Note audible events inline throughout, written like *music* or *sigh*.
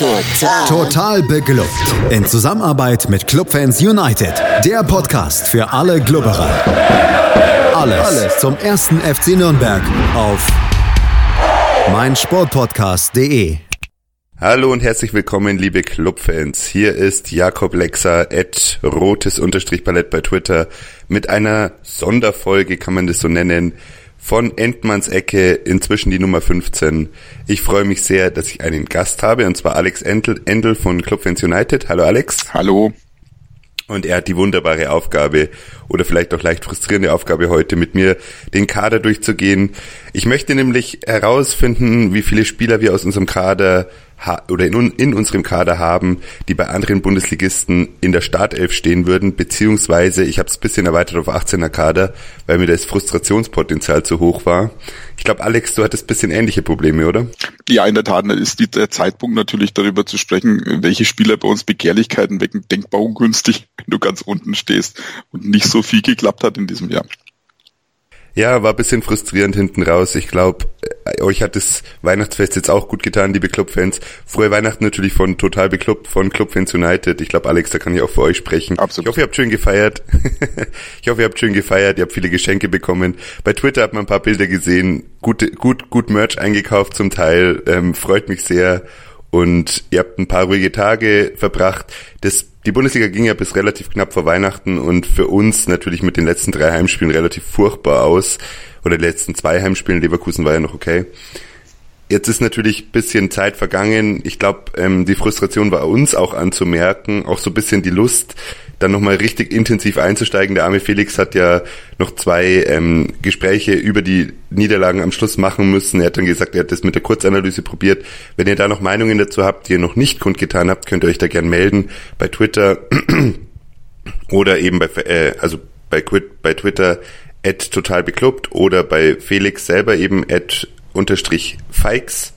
Total. Total beglückt. In Zusammenarbeit mit Clubfans United. Der Podcast für alle Glubberer. Alles, Alles zum ersten FC Nürnberg auf meinsportpodcast.de. Hallo und herzlich willkommen, liebe Clubfans. Hier ist Jakob Lexer at rotes-ballett bei Twitter mit einer Sonderfolge, kann man das so nennen, von Endmanns Ecke, inzwischen die Nummer 15. Ich freue mich sehr, dass ich einen Gast habe, und zwar Alex Endel, Endel von Clubfans United. Hallo Alex. Hallo. Und er hat die wunderbare Aufgabe oder vielleicht auch leicht frustrierende Aufgabe heute mit mir den Kader durchzugehen. Ich möchte nämlich herausfinden, wie viele Spieler wir aus unserem Kader oder in, in unserem Kader haben, die bei anderen Bundesligisten in der Startelf stehen würden, beziehungsweise ich habe es bisschen erweitert auf 18er Kader, weil mir das Frustrationspotenzial zu hoch war. Ich glaube, Alex, du hattest bisschen ähnliche Probleme, oder? Ja, in der Tat ist die, der Zeitpunkt natürlich darüber zu sprechen, welche Spieler bei uns Begehrlichkeiten wecken, denkbar ungünstig, *laughs* wenn du ganz unten stehst und nicht so viel geklappt hat in diesem Jahr. Ja, war bisschen frustrierend hinten raus. Ich glaube, euch hat das Weihnachtsfest jetzt auch gut getan, liebe Clubfans. Frohe Weihnachten natürlich von Total Beklubbt, von Clubfans United. Ich glaube, Alex, da kann ich auch für euch sprechen. Absolut. Ich hoffe, ihr habt schön gefeiert. *laughs* ich hoffe, ihr habt schön gefeiert. Ihr habt viele Geschenke bekommen. Bei Twitter hat man ein paar Bilder gesehen. Gute, gut, gut Merch eingekauft zum Teil. Ähm, freut mich sehr. Und ihr habt ein paar ruhige Tage verbracht. Das die Bundesliga ging ja bis relativ knapp vor Weihnachten und für uns natürlich mit den letzten drei Heimspielen relativ furchtbar aus. Oder die letzten zwei Heimspielen, Leverkusen war ja noch okay. Jetzt ist natürlich bisschen Zeit vergangen. Ich glaube, ähm, die Frustration war uns auch anzumerken, auch so ein bisschen die Lust, dann nochmal richtig intensiv einzusteigen. Der arme Felix hat ja noch zwei ähm, Gespräche über die Niederlagen am Schluss machen müssen. Er hat dann gesagt, er hat das mit der Kurzanalyse probiert. Wenn ihr da noch Meinungen dazu habt, die ihr noch nicht kundgetan habt, könnt ihr euch da gern melden bei Twitter *clears throat* oder eben bei, äh, also bei, bei Twitter at total oder bei Felix selber eben at unterstrich Fikes.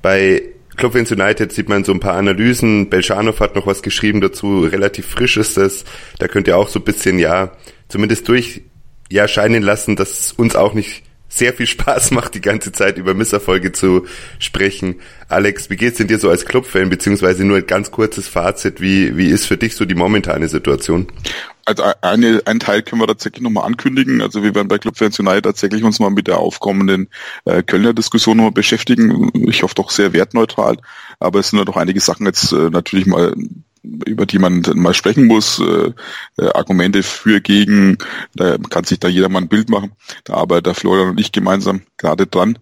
Bei Clubfans United sieht man so ein paar Analysen. Belchanov hat noch was geschrieben dazu. Relativ frisch ist das. Da könnt ihr auch so ein bisschen, ja, zumindest durch, ja, scheinen lassen, dass uns auch nicht sehr viel Spaß macht, die ganze Zeit über Misserfolge zu sprechen. Alex, wie geht's denn dir so als Clubfan, beziehungsweise nur ein ganz kurzes Fazit, wie, wie ist für dich so die momentane Situation? Also eine, ein Teil können wir tatsächlich nochmal ankündigen. Also wir werden bei Clubfans United tatsächlich uns mal mit der aufkommenden äh, Kölner Diskussion nochmal beschäftigen. Ich hoffe doch sehr wertneutral. Aber es sind ja doch einige Sachen jetzt äh, natürlich mal über die man mal sprechen muss, äh, äh, Argumente für, gegen, da kann sich da jeder mal ein Bild machen. Da arbeitet der Florian und ich gemeinsam gerade dran.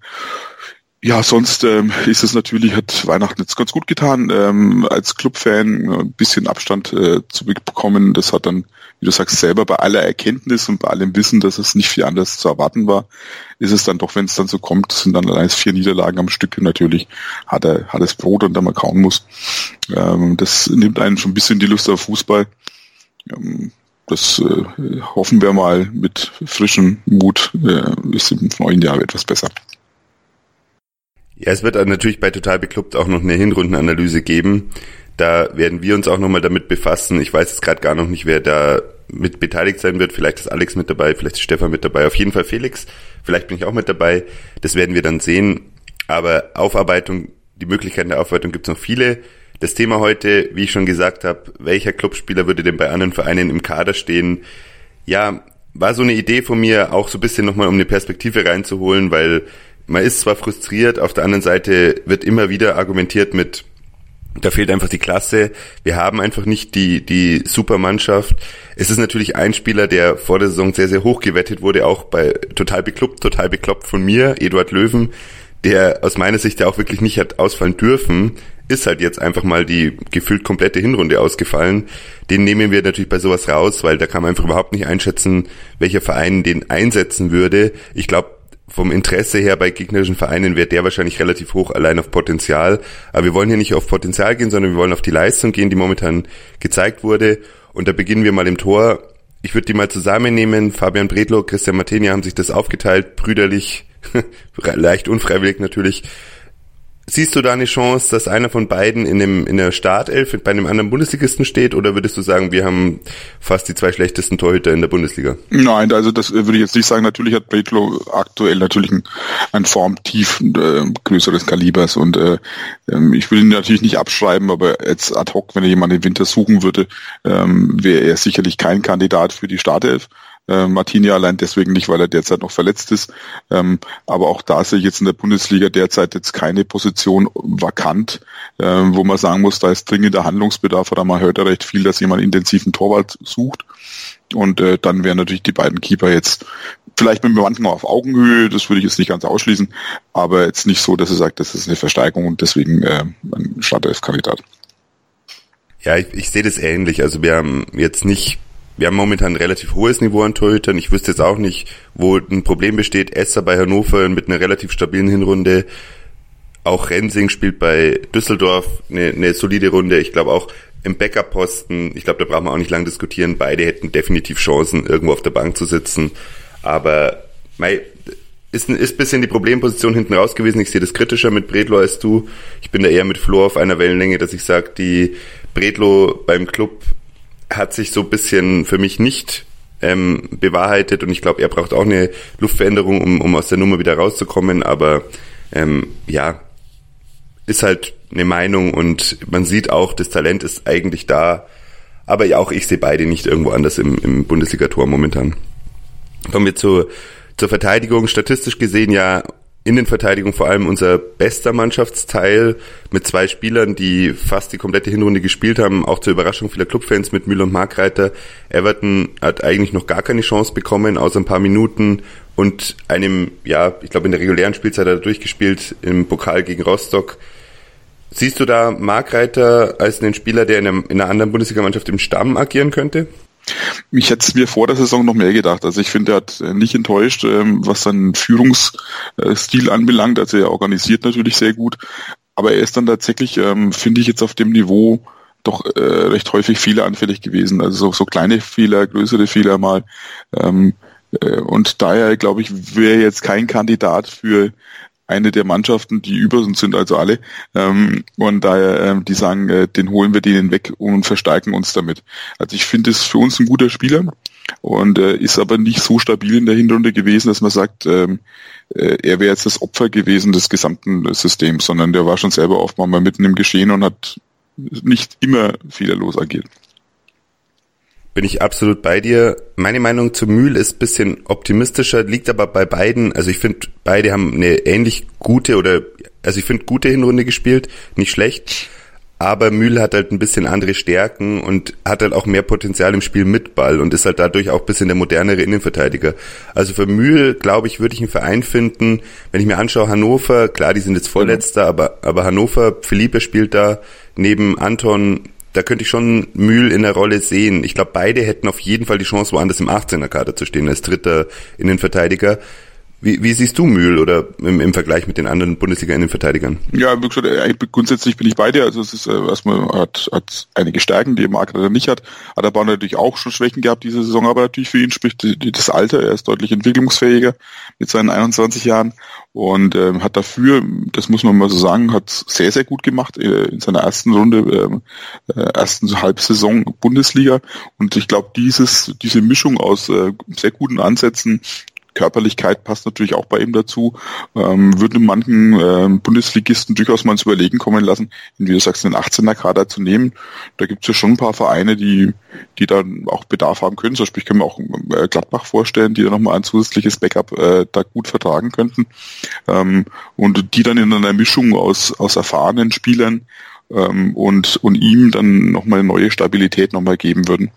Ja, sonst ähm, ist es natürlich, hat Weihnachten jetzt ganz gut getan, ähm, als Clubfan ein bisschen Abstand äh, zu bekommen. Das hat dann, wie du sagst, selber bei aller Erkenntnis und bei allem Wissen, dass es nicht viel anders zu erwarten war, ist es dann doch, wenn es dann so kommt, sind dann allein vier Niederlagen am Stück natürlich, hat er, hat es Brot, und dann man kauen muss. Ähm, das nimmt einen schon ein bisschen die Lust auf Fußball. Ähm, das äh, hoffen wir mal mit frischem Mut, äh, ist im neuen Jahr etwas besser. Ja, es wird natürlich bei Total Beklubbt auch noch eine Hinrundenanalyse geben. Da werden wir uns auch nochmal damit befassen. Ich weiß jetzt gerade gar noch nicht, wer da mit beteiligt sein wird. Vielleicht ist Alex mit dabei, vielleicht ist Stefan mit dabei. Auf jeden Fall Felix. Vielleicht bin ich auch mit dabei. Das werden wir dann sehen. Aber Aufarbeitung, die Möglichkeiten der Aufarbeitung gibt es noch viele. Das Thema heute, wie ich schon gesagt habe, welcher Clubspieler würde denn bei anderen Vereinen im Kader stehen? Ja, war so eine Idee von mir, auch so ein bisschen nochmal um eine Perspektive reinzuholen, weil man ist zwar frustriert, auf der anderen Seite wird immer wieder argumentiert mit, da fehlt einfach die Klasse. Wir haben einfach nicht die, die Supermannschaft. Es ist natürlich ein Spieler, der vor der Saison sehr, sehr hoch gewettet wurde, auch bei total bekloppt, total bekloppt von mir, Eduard Löwen, der aus meiner Sicht ja auch wirklich nicht hat ausfallen dürfen, ist halt jetzt einfach mal die gefühlt komplette Hinrunde ausgefallen. Den nehmen wir natürlich bei sowas raus, weil da kann man einfach überhaupt nicht einschätzen, welcher Verein den einsetzen würde. Ich glaube, vom Interesse her bei gegnerischen Vereinen wäre der wahrscheinlich relativ hoch, allein auf Potenzial. Aber wir wollen hier nicht auf Potenzial gehen, sondern wir wollen auf die Leistung gehen, die momentan gezeigt wurde. Und da beginnen wir mal im Tor. Ich würde die mal zusammennehmen. Fabian Bredlo, Christian Martenia haben sich das aufgeteilt, brüderlich, *laughs* leicht unfreiwillig natürlich. Siehst du da eine Chance, dass einer von beiden in, dem, in der Startelf bei einem anderen Bundesligisten steht oder würdest du sagen, wir haben fast die zwei schlechtesten Torhüter in der Bundesliga? Nein, also das würde ich jetzt nicht sagen. Natürlich hat Bredlo aktuell natürlich ein, ein Formtief äh, größeres Kalibers und äh, ähm, ich will ihn natürlich nicht abschreiben, aber jetzt ad hoc, wenn er jemanden im Winter suchen würde, ähm, wäre er sicherlich kein Kandidat für die Startelf. Äh, Martini allein deswegen nicht, weil er derzeit noch verletzt ist. Ähm, aber auch da sehe ich jetzt in der Bundesliga derzeit jetzt keine Position vakant, äh, wo man sagen muss, da ist dringender Handlungsbedarf oder man hört ja recht viel, dass jemand intensiven Torwart sucht. Und äh, dann wären natürlich die beiden Keeper jetzt vielleicht mit manchmal auf Augenhöhe, das würde ich jetzt nicht ganz ausschließen, aber jetzt nicht so, dass er sagt, das ist eine Versteigerung und deswegen äh, ein Startelf-Kandidat. Ja, ich, ich sehe das ähnlich. Also wir haben jetzt nicht wir haben momentan ein relativ hohes Niveau an Torhütern. Ich wüsste jetzt auch nicht, wo ein Problem besteht. Esser bei Hannover mit einer relativ stabilen Hinrunde. Auch Rensing spielt bei Düsseldorf eine, eine solide Runde. Ich glaube auch im Backup-Posten, ich glaube, da brauchen wir auch nicht lange diskutieren. Beide hätten definitiv Chancen, irgendwo auf der Bank zu sitzen. Aber mei, ist, ist bisschen die Problemposition hinten raus gewesen. Ich sehe das kritischer mit Bredlo als du. Ich bin da eher mit Flo auf einer Wellenlänge, dass ich sage, die Bredlo beim Club hat sich so bisschen für mich nicht ähm, bewahrheitet und ich glaube, er braucht auch eine Luftveränderung, um, um aus der Nummer wieder rauszukommen, aber ähm, ja, ist halt eine Meinung und man sieht auch, das Talent ist eigentlich da, aber ja, auch ich sehe beide nicht irgendwo anders im, im Bundesliga-Tor momentan. Kommen wir zur, zur Verteidigung. Statistisch gesehen ja Innenverteidigung vor allem unser bester Mannschaftsteil mit zwei Spielern, die fast die komplette Hinrunde gespielt haben, auch zur Überraschung vieler Clubfans mit Müller und Markreiter. Everton hat eigentlich noch gar keine Chance bekommen, außer ein paar Minuten und einem, ja, ich glaube in der regulären Spielzeit hat er durchgespielt im Pokal gegen Rostock. Siehst du da Markreiter als einen Spieler, der in einer anderen Bundesligamannschaft im Stamm agieren könnte? Ich hätte es mir vor der Saison noch mehr gedacht. Also ich finde, er hat äh, nicht enttäuscht, ähm, was seinen Führungsstil anbelangt. Also er organisiert natürlich sehr gut. Aber er ist dann tatsächlich, ähm, finde ich, jetzt auf dem Niveau doch äh, recht häufig fehleranfällig gewesen. Also so, kleine Fehler, größere Fehler mal. Ähm, äh, und daher, glaube ich, wäre jetzt kein Kandidat für eine der Mannschaften, die über uns sind, also alle. Ähm, und daher, ähm, die sagen, äh, den holen wir denen weg und verstärken uns damit. Also ich finde es für uns ein guter Spieler und äh, ist aber nicht so stabil in der Hinrunde gewesen, dass man sagt, ähm, äh, er wäre jetzt das Opfer gewesen des gesamten Systems, sondern der war schon selber oft mal mitten im Geschehen und hat nicht immer fehlerlos agiert. Bin ich absolut bei dir. Meine Meinung zu Mühl ist bisschen optimistischer, liegt aber bei beiden, also ich finde, beide haben eine ähnlich gute oder, also ich finde gute Hinrunde gespielt, nicht schlecht, aber Mühl hat halt ein bisschen andere Stärken und hat halt auch mehr Potenzial im Spiel mit Ball und ist halt dadurch auch ein bisschen der modernere Innenverteidiger. Also für Mühl, glaube ich, würde ich einen Verein finden, wenn ich mir anschaue, Hannover, klar, die sind jetzt Vorletzter, aber, aber Hannover, Philippe spielt da neben Anton da könnte ich schon Mühl in der Rolle sehen. Ich glaube, beide hätten auf jeden Fall die Chance, woanders im 18er Kader zu stehen, als dritter Innenverteidiger. Wie, wie siehst du Mühl oder im, im Vergleich mit den anderen Bundesliga-Innenverteidigern? Ja, wie gesagt, äh, grundsätzlich bin ich bei dir. Also es ist äh, erstmal hat, hat einige Stärken, die Marc nicht hat. Hat aber natürlich auch schon Schwächen gehabt diese Saison, aber natürlich für ihn spricht das Alter. Er ist deutlich entwicklungsfähiger mit seinen 21 Jahren und ähm, hat dafür, das muss man mal so sagen, hat sehr, sehr gut gemacht äh, in seiner ersten Runde, äh, äh ersten Halbsaison Bundesliga. Und ich glaube, dieses, diese Mischung aus äh, sehr guten Ansätzen, Körperlichkeit passt natürlich auch bei ihm dazu. Ähm, würde manchen ähm, Bundesligisten durchaus mal ins Überlegen kommen lassen, in, wie du sagst, einen 18er Kader zu nehmen. Da gibt es ja schon ein paar Vereine, die, die dann auch Bedarf haben können. Zum Beispiel können wir auch äh, Gladbach vorstellen, die da nochmal ein zusätzliches Backup äh, da gut vertragen könnten. Ähm, und die dann in einer Mischung aus, aus erfahrenen Spielern ähm, und, und ihm dann nochmal neue Stabilität nochmal geben würden.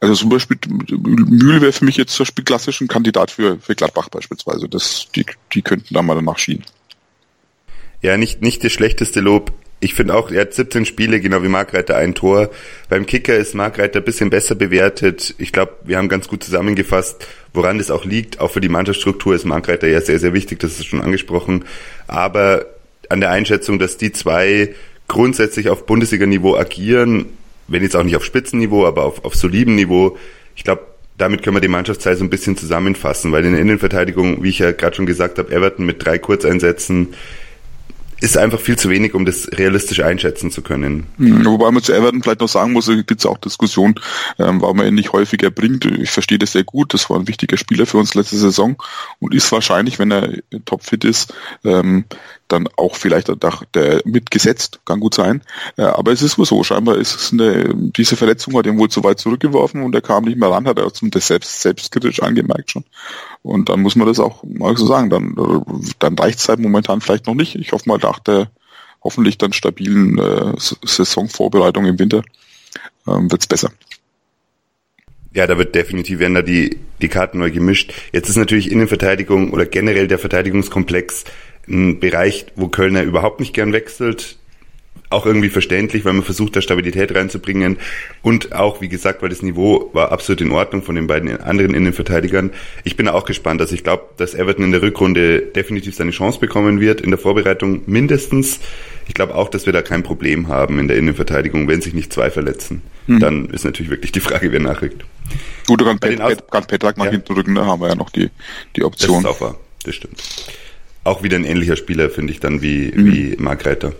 Also zum Beispiel Mühl wäre für mich jetzt zum Beispiel klassisch ein Kandidat für, für Gladbach beispielsweise. Das, die, die könnten da mal danach schienen. Ja, nicht, nicht das schlechteste Lob. Ich finde auch, er hat 17 Spiele, genau wie Markreiter ein Tor. Beim Kicker ist Markreiter ein bisschen besser bewertet. Ich glaube, wir haben ganz gut zusammengefasst, woran das auch liegt. Auch für die Mannschaftsstruktur ist Markreiter ja sehr, sehr wichtig, das ist schon angesprochen. Aber an der Einschätzung, dass die zwei grundsätzlich auf Bundesliga-Niveau agieren, wenn jetzt auch nicht auf Spitzenniveau, aber auf, auf solidem Niveau, ich glaube, damit können wir die Mannschaftsteil so ein bisschen zusammenfassen, weil in der Innenverteidigung, wie ich ja gerade schon gesagt habe, Everton mit drei Kurzeinsätzen, ist einfach viel zu wenig, um das realistisch einschätzen zu können. Mhm, wobei man zu Everton vielleicht noch sagen muss, gibt es auch Diskussionen, ähm, warum er ihn nicht häufiger bringt. Ich verstehe das sehr gut, das war ein wichtiger Spieler für uns letzte Saison und ist wahrscheinlich, wenn er topfit ist, ähm, dann auch vielleicht der, der mitgesetzt, kann gut sein. Äh, aber es ist wohl so, scheinbar ist es eine, diese Verletzung hat ihn wohl zu weit zurückgeworfen und er kam nicht mehr ran, hat er zum selbst, selbstkritisch angemerkt schon. Und dann muss man das auch mal so sagen, dann, dann reicht es halt momentan vielleicht noch nicht. Ich hoffe mal, nach der hoffentlich dann stabilen äh, Saisonvorbereitung im Winter ähm, wird's besser. Ja, da wird definitiv werden da die, die Karten neu gemischt. Jetzt ist natürlich Innenverteidigung oder generell der Verteidigungskomplex ein Bereich, wo Kölner überhaupt nicht gern wechselt. Auch irgendwie verständlich, weil man versucht, da Stabilität reinzubringen. Und auch, wie gesagt, weil das Niveau war absolut in Ordnung von den beiden anderen Innenverteidigern. Ich bin auch gespannt. Also ich glaube, dass Everton in der Rückrunde definitiv seine Chance bekommen wird, in der Vorbereitung mindestens. Ich glaube auch, dass wir da kein Problem haben in der Innenverteidigung, wenn sich nicht zwei verletzen. Mhm. Dann ist natürlich wirklich die Frage, wer nachrückt. Gut, kann, Pet, Pet, kann Petrak nach ja. hinten rücken, da haben wir ja noch die, die Option. Das ist wahr, das stimmt auch wieder ein ähnlicher Spieler, finde ich dann, wie, mhm. wie Mark Reiter.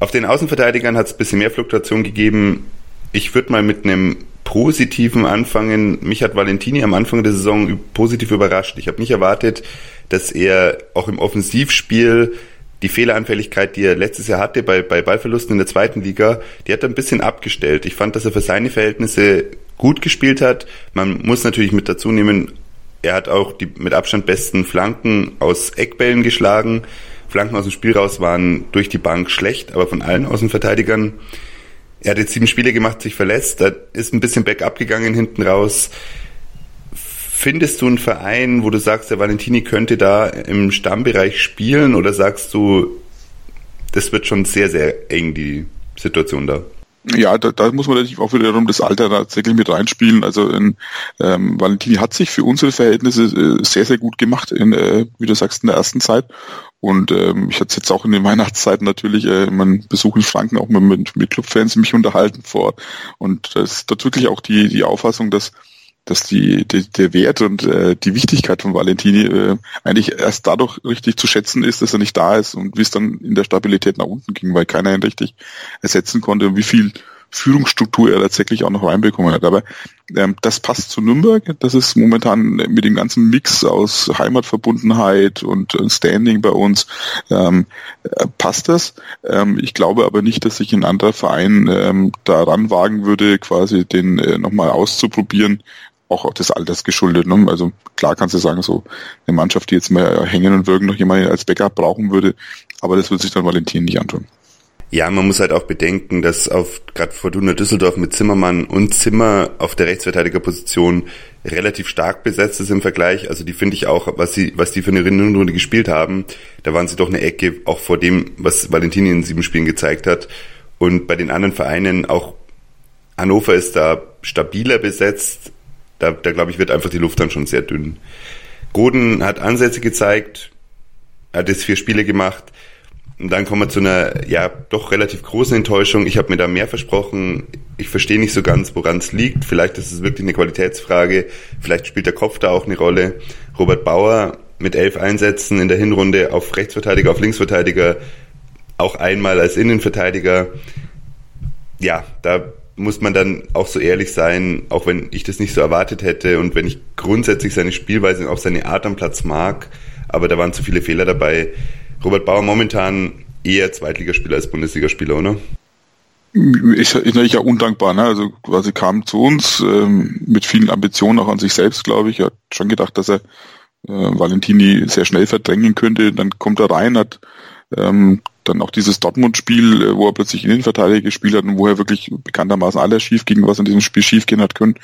Auf den Außenverteidigern hat es ein bisschen mehr Fluktuation gegeben. Ich würde mal mit einem positiven anfangen. Mich hat Valentini am Anfang der Saison positiv überrascht. Ich habe nicht erwartet, dass er auch im Offensivspiel die Fehleranfälligkeit, die er letztes Jahr hatte bei, bei Ballverlusten in der zweiten Liga, die hat er ein bisschen abgestellt. Ich fand, dass er für seine Verhältnisse gut gespielt hat. Man muss natürlich mit dazu nehmen, er hat auch die mit Abstand besten Flanken aus Eckbällen geschlagen. Flanken aus dem Spiel raus waren durch die Bank schlecht, aber von allen Außenverteidigern. Er hat jetzt sieben Spiele gemacht, sich verletzt, da ist ein bisschen Backup gegangen hinten raus. Findest du einen Verein, wo du sagst, der Valentini könnte da im Stammbereich spielen oder sagst du, das wird schon sehr, sehr eng, die Situation da? Ja, da, da muss man natürlich auch wiederum das Alter tatsächlich mit reinspielen. Also in, ähm, Valentini hat sich für unsere Verhältnisse äh, sehr, sehr gut gemacht, in, äh, wie du sagst, in der ersten Zeit. Und ähm, ich hatte jetzt auch in den *laughs* Weihnachtszeiten natürlich äh, meinen Besuch in Franken auch mit, mit Clubfans mich unterhalten vor. Und das ist dort wirklich auch die, die Auffassung, dass dass die, die der Wert und äh, die Wichtigkeit von Valentini äh, eigentlich erst dadurch richtig zu schätzen ist, dass er nicht da ist und wie es dann in der Stabilität nach unten ging, weil keiner ihn richtig ersetzen konnte und wie viel Führungsstruktur er tatsächlich auch noch reinbekommen hat. Aber ähm, das passt zu Nürnberg. Das ist momentan mit dem ganzen Mix aus Heimatverbundenheit und Standing bei uns ähm, äh, passt das. Ähm, ich glaube aber nicht, dass sich ein anderer Verein ähm, daran wagen würde, quasi den äh, nochmal auszuprobieren auch des Alters geschuldet. Ne? Also klar kannst du sagen, so eine Mannschaft, die jetzt mal hängen und wirken, noch jemanden als Backup brauchen würde, aber das wird sich dann Valentin nicht antun. Ja, man muss halt auch bedenken, dass auf gerade Fortuna Düsseldorf mit Zimmermann und Zimmer auf der Rechtsverteidigerposition relativ stark besetzt ist im Vergleich. Also die finde ich auch, was sie, was die für eine Runde gespielt haben, da waren sie doch eine Ecke auch vor dem, was Valentini in sieben Spielen gezeigt hat. Und bei den anderen Vereinen auch Hannover ist da stabiler besetzt, da, da glaube ich, wird einfach die Luft dann schon sehr dünn. Goden hat Ansätze gezeigt, hat jetzt vier Spiele gemacht. Und dann kommen wir zu einer, ja, doch relativ großen Enttäuschung. Ich habe mir da mehr versprochen. Ich verstehe nicht so ganz, woran es liegt. Vielleicht ist es wirklich eine Qualitätsfrage. Vielleicht spielt der Kopf da auch eine Rolle. Robert Bauer mit elf Einsätzen in der Hinrunde auf Rechtsverteidiger, auf Linksverteidiger, auch einmal als Innenverteidiger. Ja, da muss man dann auch so ehrlich sein, auch wenn ich das nicht so erwartet hätte und wenn ich grundsätzlich seine Spielweise und auch seine Art am Platz mag, aber da waren zu viele Fehler dabei. Robert Bauer momentan eher Zweitligaspieler als Bundesligaspieler, oder? Ist, ist natürlich ja undankbar, ne? Also quasi kam zu uns ähm, mit vielen Ambitionen auch an sich selbst, glaube ich. Er hat schon gedacht, dass er äh, Valentini sehr schnell verdrängen könnte. Dann kommt er rein, hat ähm, dann auch dieses Dortmund-Spiel, äh, wo er plötzlich Innenverteidiger gespielt hat und wo er wirklich bekanntermaßen alles schief ging, was in diesem Spiel schief gehen hat können,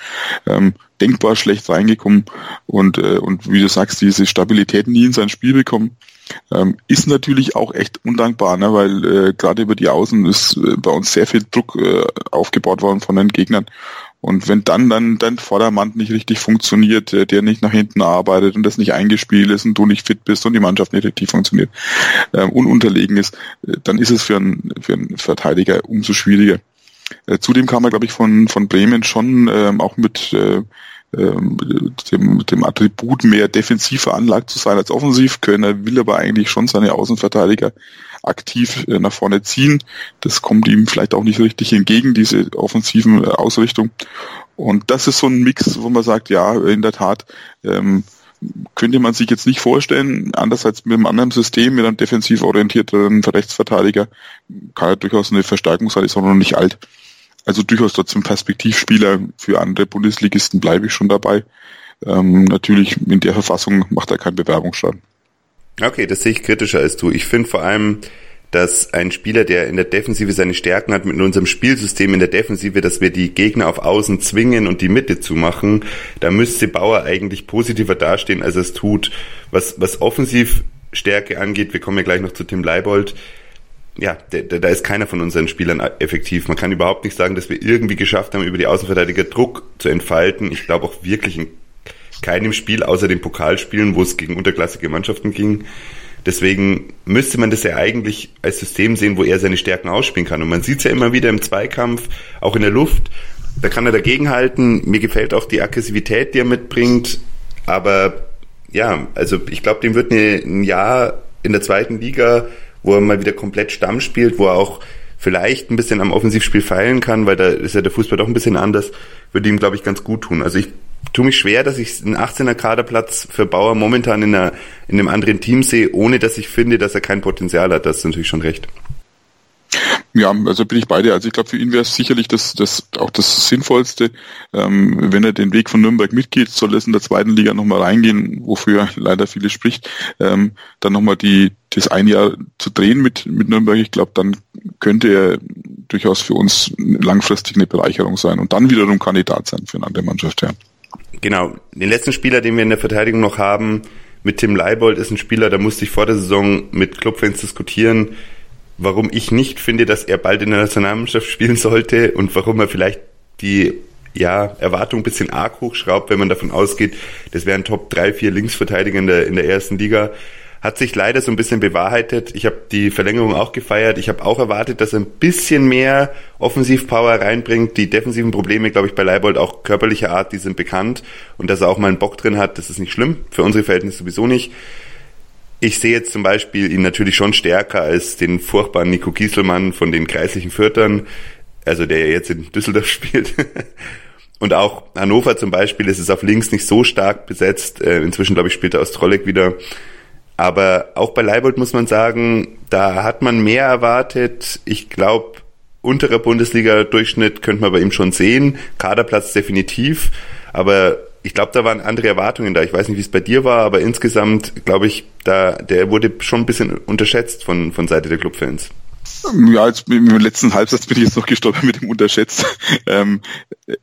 ähm, denkbar schlecht reingekommen. Und, äh, und wie du sagst, diese Stabilität nie in sein Spiel bekommen, ähm, ist natürlich auch echt undankbar, ne, weil äh, gerade über die Außen ist äh, bei uns sehr viel Druck äh, aufgebaut worden von den Gegnern und wenn dann dann dein Vordermann nicht richtig funktioniert, der, nicht nach hinten arbeitet und das nicht eingespielt ist und du nicht fit bist und die Mannschaft nicht richtig funktioniert äh, und unterlegen ist, äh, dann ist es für einen, für einen Verteidiger umso schwieriger. Äh, zudem kam er, glaube ich, von, von Bremen schon ähm, auch mit äh, ähm, dem, dem Attribut mehr defensiv veranlagt zu sein als offensiv. Kölner will aber eigentlich schon seine Außenverteidiger aktiv äh, nach vorne ziehen. Das kommt ihm vielleicht auch nicht richtig entgegen, diese offensiven äh, Ausrichtung. Und das ist so ein Mix, wo man sagt, ja, in der Tat, ähm, könnte man sich jetzt nicht vorstellen. Andererseits mit einem anderen System, mit einem defensiv orientierteren Rechtsverteidiger, kann er durchaus eine Verstärkung sein, ist auch noch nicht alt. Also durchaus trotzdem Perspektivspieler für andere Bundesligisten bleibe ich schon dabei. Ähm, natürlich in der Verfassung macht er keinen Bewerbungsschaden. Okay, das sehe ich kritischer als du. Ich finde vor allem, dass ein Spieler, der in der Defensive seine Stärken hat, mit unserem Spielsystem in der Defensive, dass wir die Gegner auf Außen zwingen und die Mitte zu machen, da müsste Bauer eigentlich positiver dastehen, als es tut. Was, was Offensivstärke angeht, wir kommen ja gleich noch zu Tim Leibold, ja, da, da ist keiner von unseren Spielern effektiv. Man kann überhaupt nicht sagen, dass wir irgendwie geschafft haben, über die Außenverteidiger Druck zu entfalten. Ich glaube auch wirklich in keinem Spiel außer den Pokalspielen, wo es gegen unterklassige Mannschaften ging, Deswegen müsste man das ja eigentlich als System sehen, wo er seine Stärken ausspielen kann. Und man sieht es ja immer wieder im Zweikampf, auch in der Luft. Da kann er dagegenhalten. Mir gefällt auch die Aggressivität, die er mitbringt. Aber ja, also ich glaube, dem wird ein Jahr in der zweiten Liga, wo er mal wieder komplett Stamm spielt, wo er auch vielleicht ein bisschen am Offensivspiel feilen kann, weil da ist ja der Fußball doch ein bisschen anders, würde ihm, glaube ich, ganz gut tun. Also ich tue mich schwer, dass ich einen 18er Kaderplatz für Bauer momentan in, einer, in einem anderen Team sehe, ohne dass ich finde, dass er kein Potenzial hat. Das ist natürlich schon recht. Ja, also bin ich bei dir. Also ich glaube, für ihn wäre es sicherlich das, das auch das Sinnvollste. Ähm, wenn er den Weg von Nürnberg mitgeht, soll es in der zweiten Liga nochmal reingehen, wofür leider viele spricht. Ähm, dann nochmal die das ein Jahr zu drehen mit, mit Nürnberg, ich glaube, dann könnte er durchaus für uns langfristig eine Bereicherung sein und dann wiederum Kandidat sein für eine andere Mannschaft. Ja. Genau. Den letzten Spieler, den wir in der Verteidigung noch haben, mit Tim Leibold, ist ein Spieler, da musste ich vor der Saison mit Clubfans diskutieren, warum ich nicht finde, dass er bald in der Nationalmannschaft spielen sollte und warum er vielleicht die ja, Erwartung ein bisschen arg hochschraubt, wenn man davon ausgeht, das wäre ein Top 3, 4 Linksverteidiger in der, in der ersten Liga. Hat sich leider so ein bisschen bewahrheitet. Ich habe die Verlängerung auch gefeiert. Ich habe auch erwartet, dass er ein bisschen mehr Offensivpower reinbringt. Die defensiven Probleme, glaube ich, bei Leibold auch körperlicher Art, die sind bekannt. Und dass er auch mal einen Bock drin hat, das ist nicht schlimm. Für unsere Verhältnisse sowieso nicht. Ich sehe jetzt zum Beispiel ihn natürlich schon stärker als den furchtbaren Nico Gieselmann von den kreislichen Viertern, also der jetzt in Düsseldorf *laughs* spielt. Und auch Hannover zum Beispiel ist es auf links nicht so stark besetzt. Äh, inzwischen, glaube ich, spielt er aus Trolleck wieder. Aber auch bei Leibold muss man sagen, da hat man mehr erwartet. Ich glaube, unterer Bundesliga-Durchschnitt könnte man bei ihm schon sehen. Kaderplatz definitiv. Aber ich glaube, da waren andere Erwartungen da. Ich weiß nicht, wie es bei dir war, aber insgesamt glaube ich, da der wurde schon ein bisschen unterschätzt von, von Seite der Clubfans. Ja, jetzt im letzten Halbsatz bin ich jetzt noch gestolpert mit dem Unterschätzt. *laughs* Ähm, äh,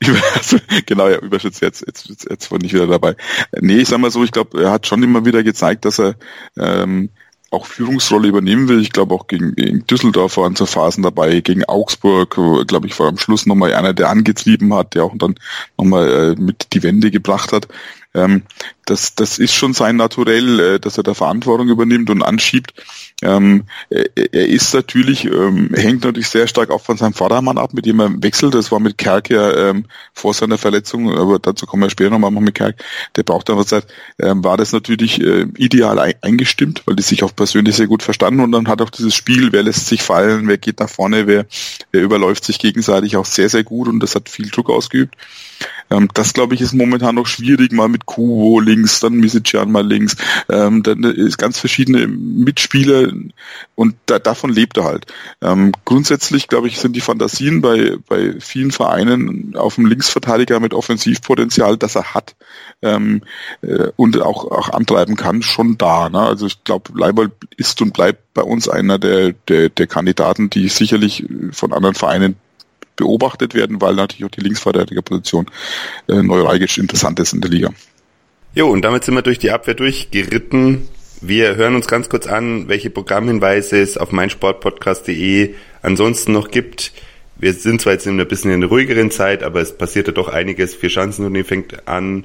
*laughs* also, genau, ja, überschätzt jetzt, jetzt, jetzt, jetzt war ich wieder dabei. Nee, ich sag mal so, ich glaube, er hat schon immer wieder gezeigt, dass er ähm, auch Führungsrolle übernehmen will. Ich glaube auch gegen, gegen Düsseldorf waren so Phasen dabei, gegen Augsburg, glaube ich, war am Schluss nochmal einer, der angetrieben hat, der auch dann nochmal äh, mit die Wende gebracht hat. Ähm, das, das ist schon sein Naturell, äh, dass er da Verantwortung übernimmt und anschiebt. Ähm, er, er ist natürlich, ähm, hängt natürlich sehr stark auch von seinem Vordermann ab, mit dem er wechselt. Das war mit Kerk ja ähm, vor seiner Verletzung, aber dazu kommen wir später nochmal mit Kerk. Der braucht einfach Zeit. Ähm, war das natürlich äh, ideal ein, eingestimmt, weil die sich auch persönlich sehr gut verstanden und dann hat auch dieses Spiel, wer lässt sich fallen, wer geht nach vorne, wer, wer überläuft sich gegenseitig auch sehr, sehr gut und das hat viel Druck ausgeübt. Ähm, das, glaube ich, ist momentan noch schwierig, mal mit Kubo links, dann Misician mal links, ähm, dann ist ganz verschiedene Mitspieler und da, davon lebt er halt. Ähm, grundsätzlich, glaube ich, sind die Fantasien bei, bei vielen Vereinen auf dem Linksverteidiger mit Offensivpotenzial, das er hat ähm, äh, und auch, auch antreiben kann, schon da. Ne? Also ich glaube, Leibold ist und bleibt bei uns einer der, der, der Kandidaten, die sicherlich von anderen Vereinen beobachtet werden, weil natürlich auch die Linksverteidigerposition äh, neuralgisch interessant ist in der Liga. Jo, und damit sind wir durch die Abwehr durchgeritten. Wir hören uns ganz kurz an, welche Programmhinweise es auf meinsportpodcast.de ansonsten noch gibt. Wir sind zwar jetzt in ein bisschen in einer ruhigeren Zeit, aber es passiert ja doch einiges. Vier Schanzenturnier fängt an.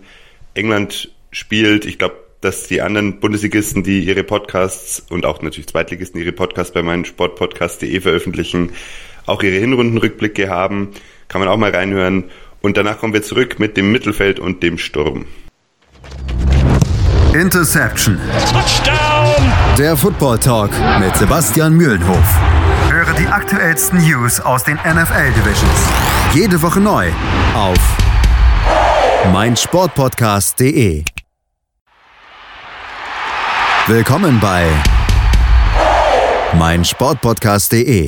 England spielt. Ich glaube, dass die anderen Bundesligisten, die ihre Podcasts und auch natürlich Zweitligisten ihre Podcasts bei meinsportpodcast.de veröffentlichen, auch ihre Hinrundenrückblicke haben. Kann man auch mal reinhören. Und danach kommen wir zurück mit dem Mittelfeld und dem Sturm. Interception. Touchdown. Der Football Talk mit Sebastian Mühlenhof. Höre die aktuellsten News aus den NFL Divisions. Jede Woche neu auf meinsportpodcast.de. Willkommen bei meinsportpodcast.de.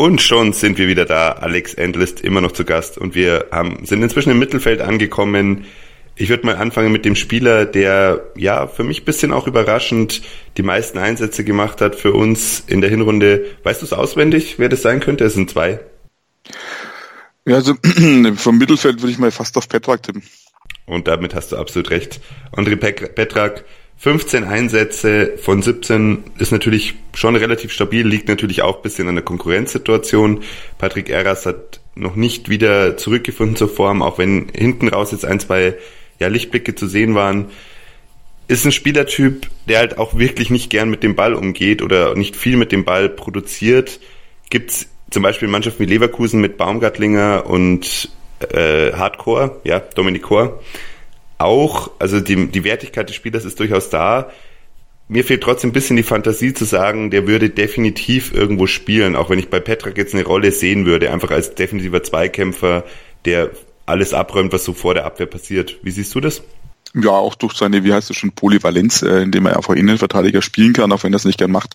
Und schon sind wir wieder da. Alex Endlist immer noch zu Gast und wir haben, sind inzwischen im Mittelfeld angekommen. Ich würde mal anfangen mit dem Spieler, der ja für mich bisschen auch überraschend die meisten Einsätze gemacht hat für uns in der Hinrunde. Weißt du es auswendig, wer das sein könnte? Es sind zwei. Ja, also *clears throat* vom Mittelfeld würde ich mal fast auf Petrak tippen. Und damit hast du absolut recht. André Petrak, 15 Einsätze von 17 ist natürlich schon relativ stabil, liegt natürlich auch ein bisschen an der Konkurrenzsituation. Patrick Erras hat noch nicht wieder zurückgefunden zur Form, auch wenn hinten raus jetzt ein, zwei ja, Lichtblicke zu sehen waren. Ist ein Spielertyp, der halt auch wirklich nicht gern mit dem Ball umgeht oder nicht viel mit dem Ball produziert. Gibt's zum Beispiel Mannschaften wie Leverkusen mit Baumgartlinger und äh, Hardcore, ja, Dominik Kor, auch, also die, die Wertigkeit des Spielers ist durchaus da. Mir fehlt trotzdem ein bisschen die Fantasie zu sagen, der würde definitiv irgendwo spielen, auch wenn ich bei Petrak jetzt eine Rolle sehen würde, einfach als defensiver Zweikämpfer, der alles abräumt, was so vor der Abwehr passiert. Wie siehst du das? Ja, auch durch seine, wie heißt es schon, Polyvalenz, äh, indem er einfach Innenverteidiger spielen kann, auch wenn er es nicht gern macht,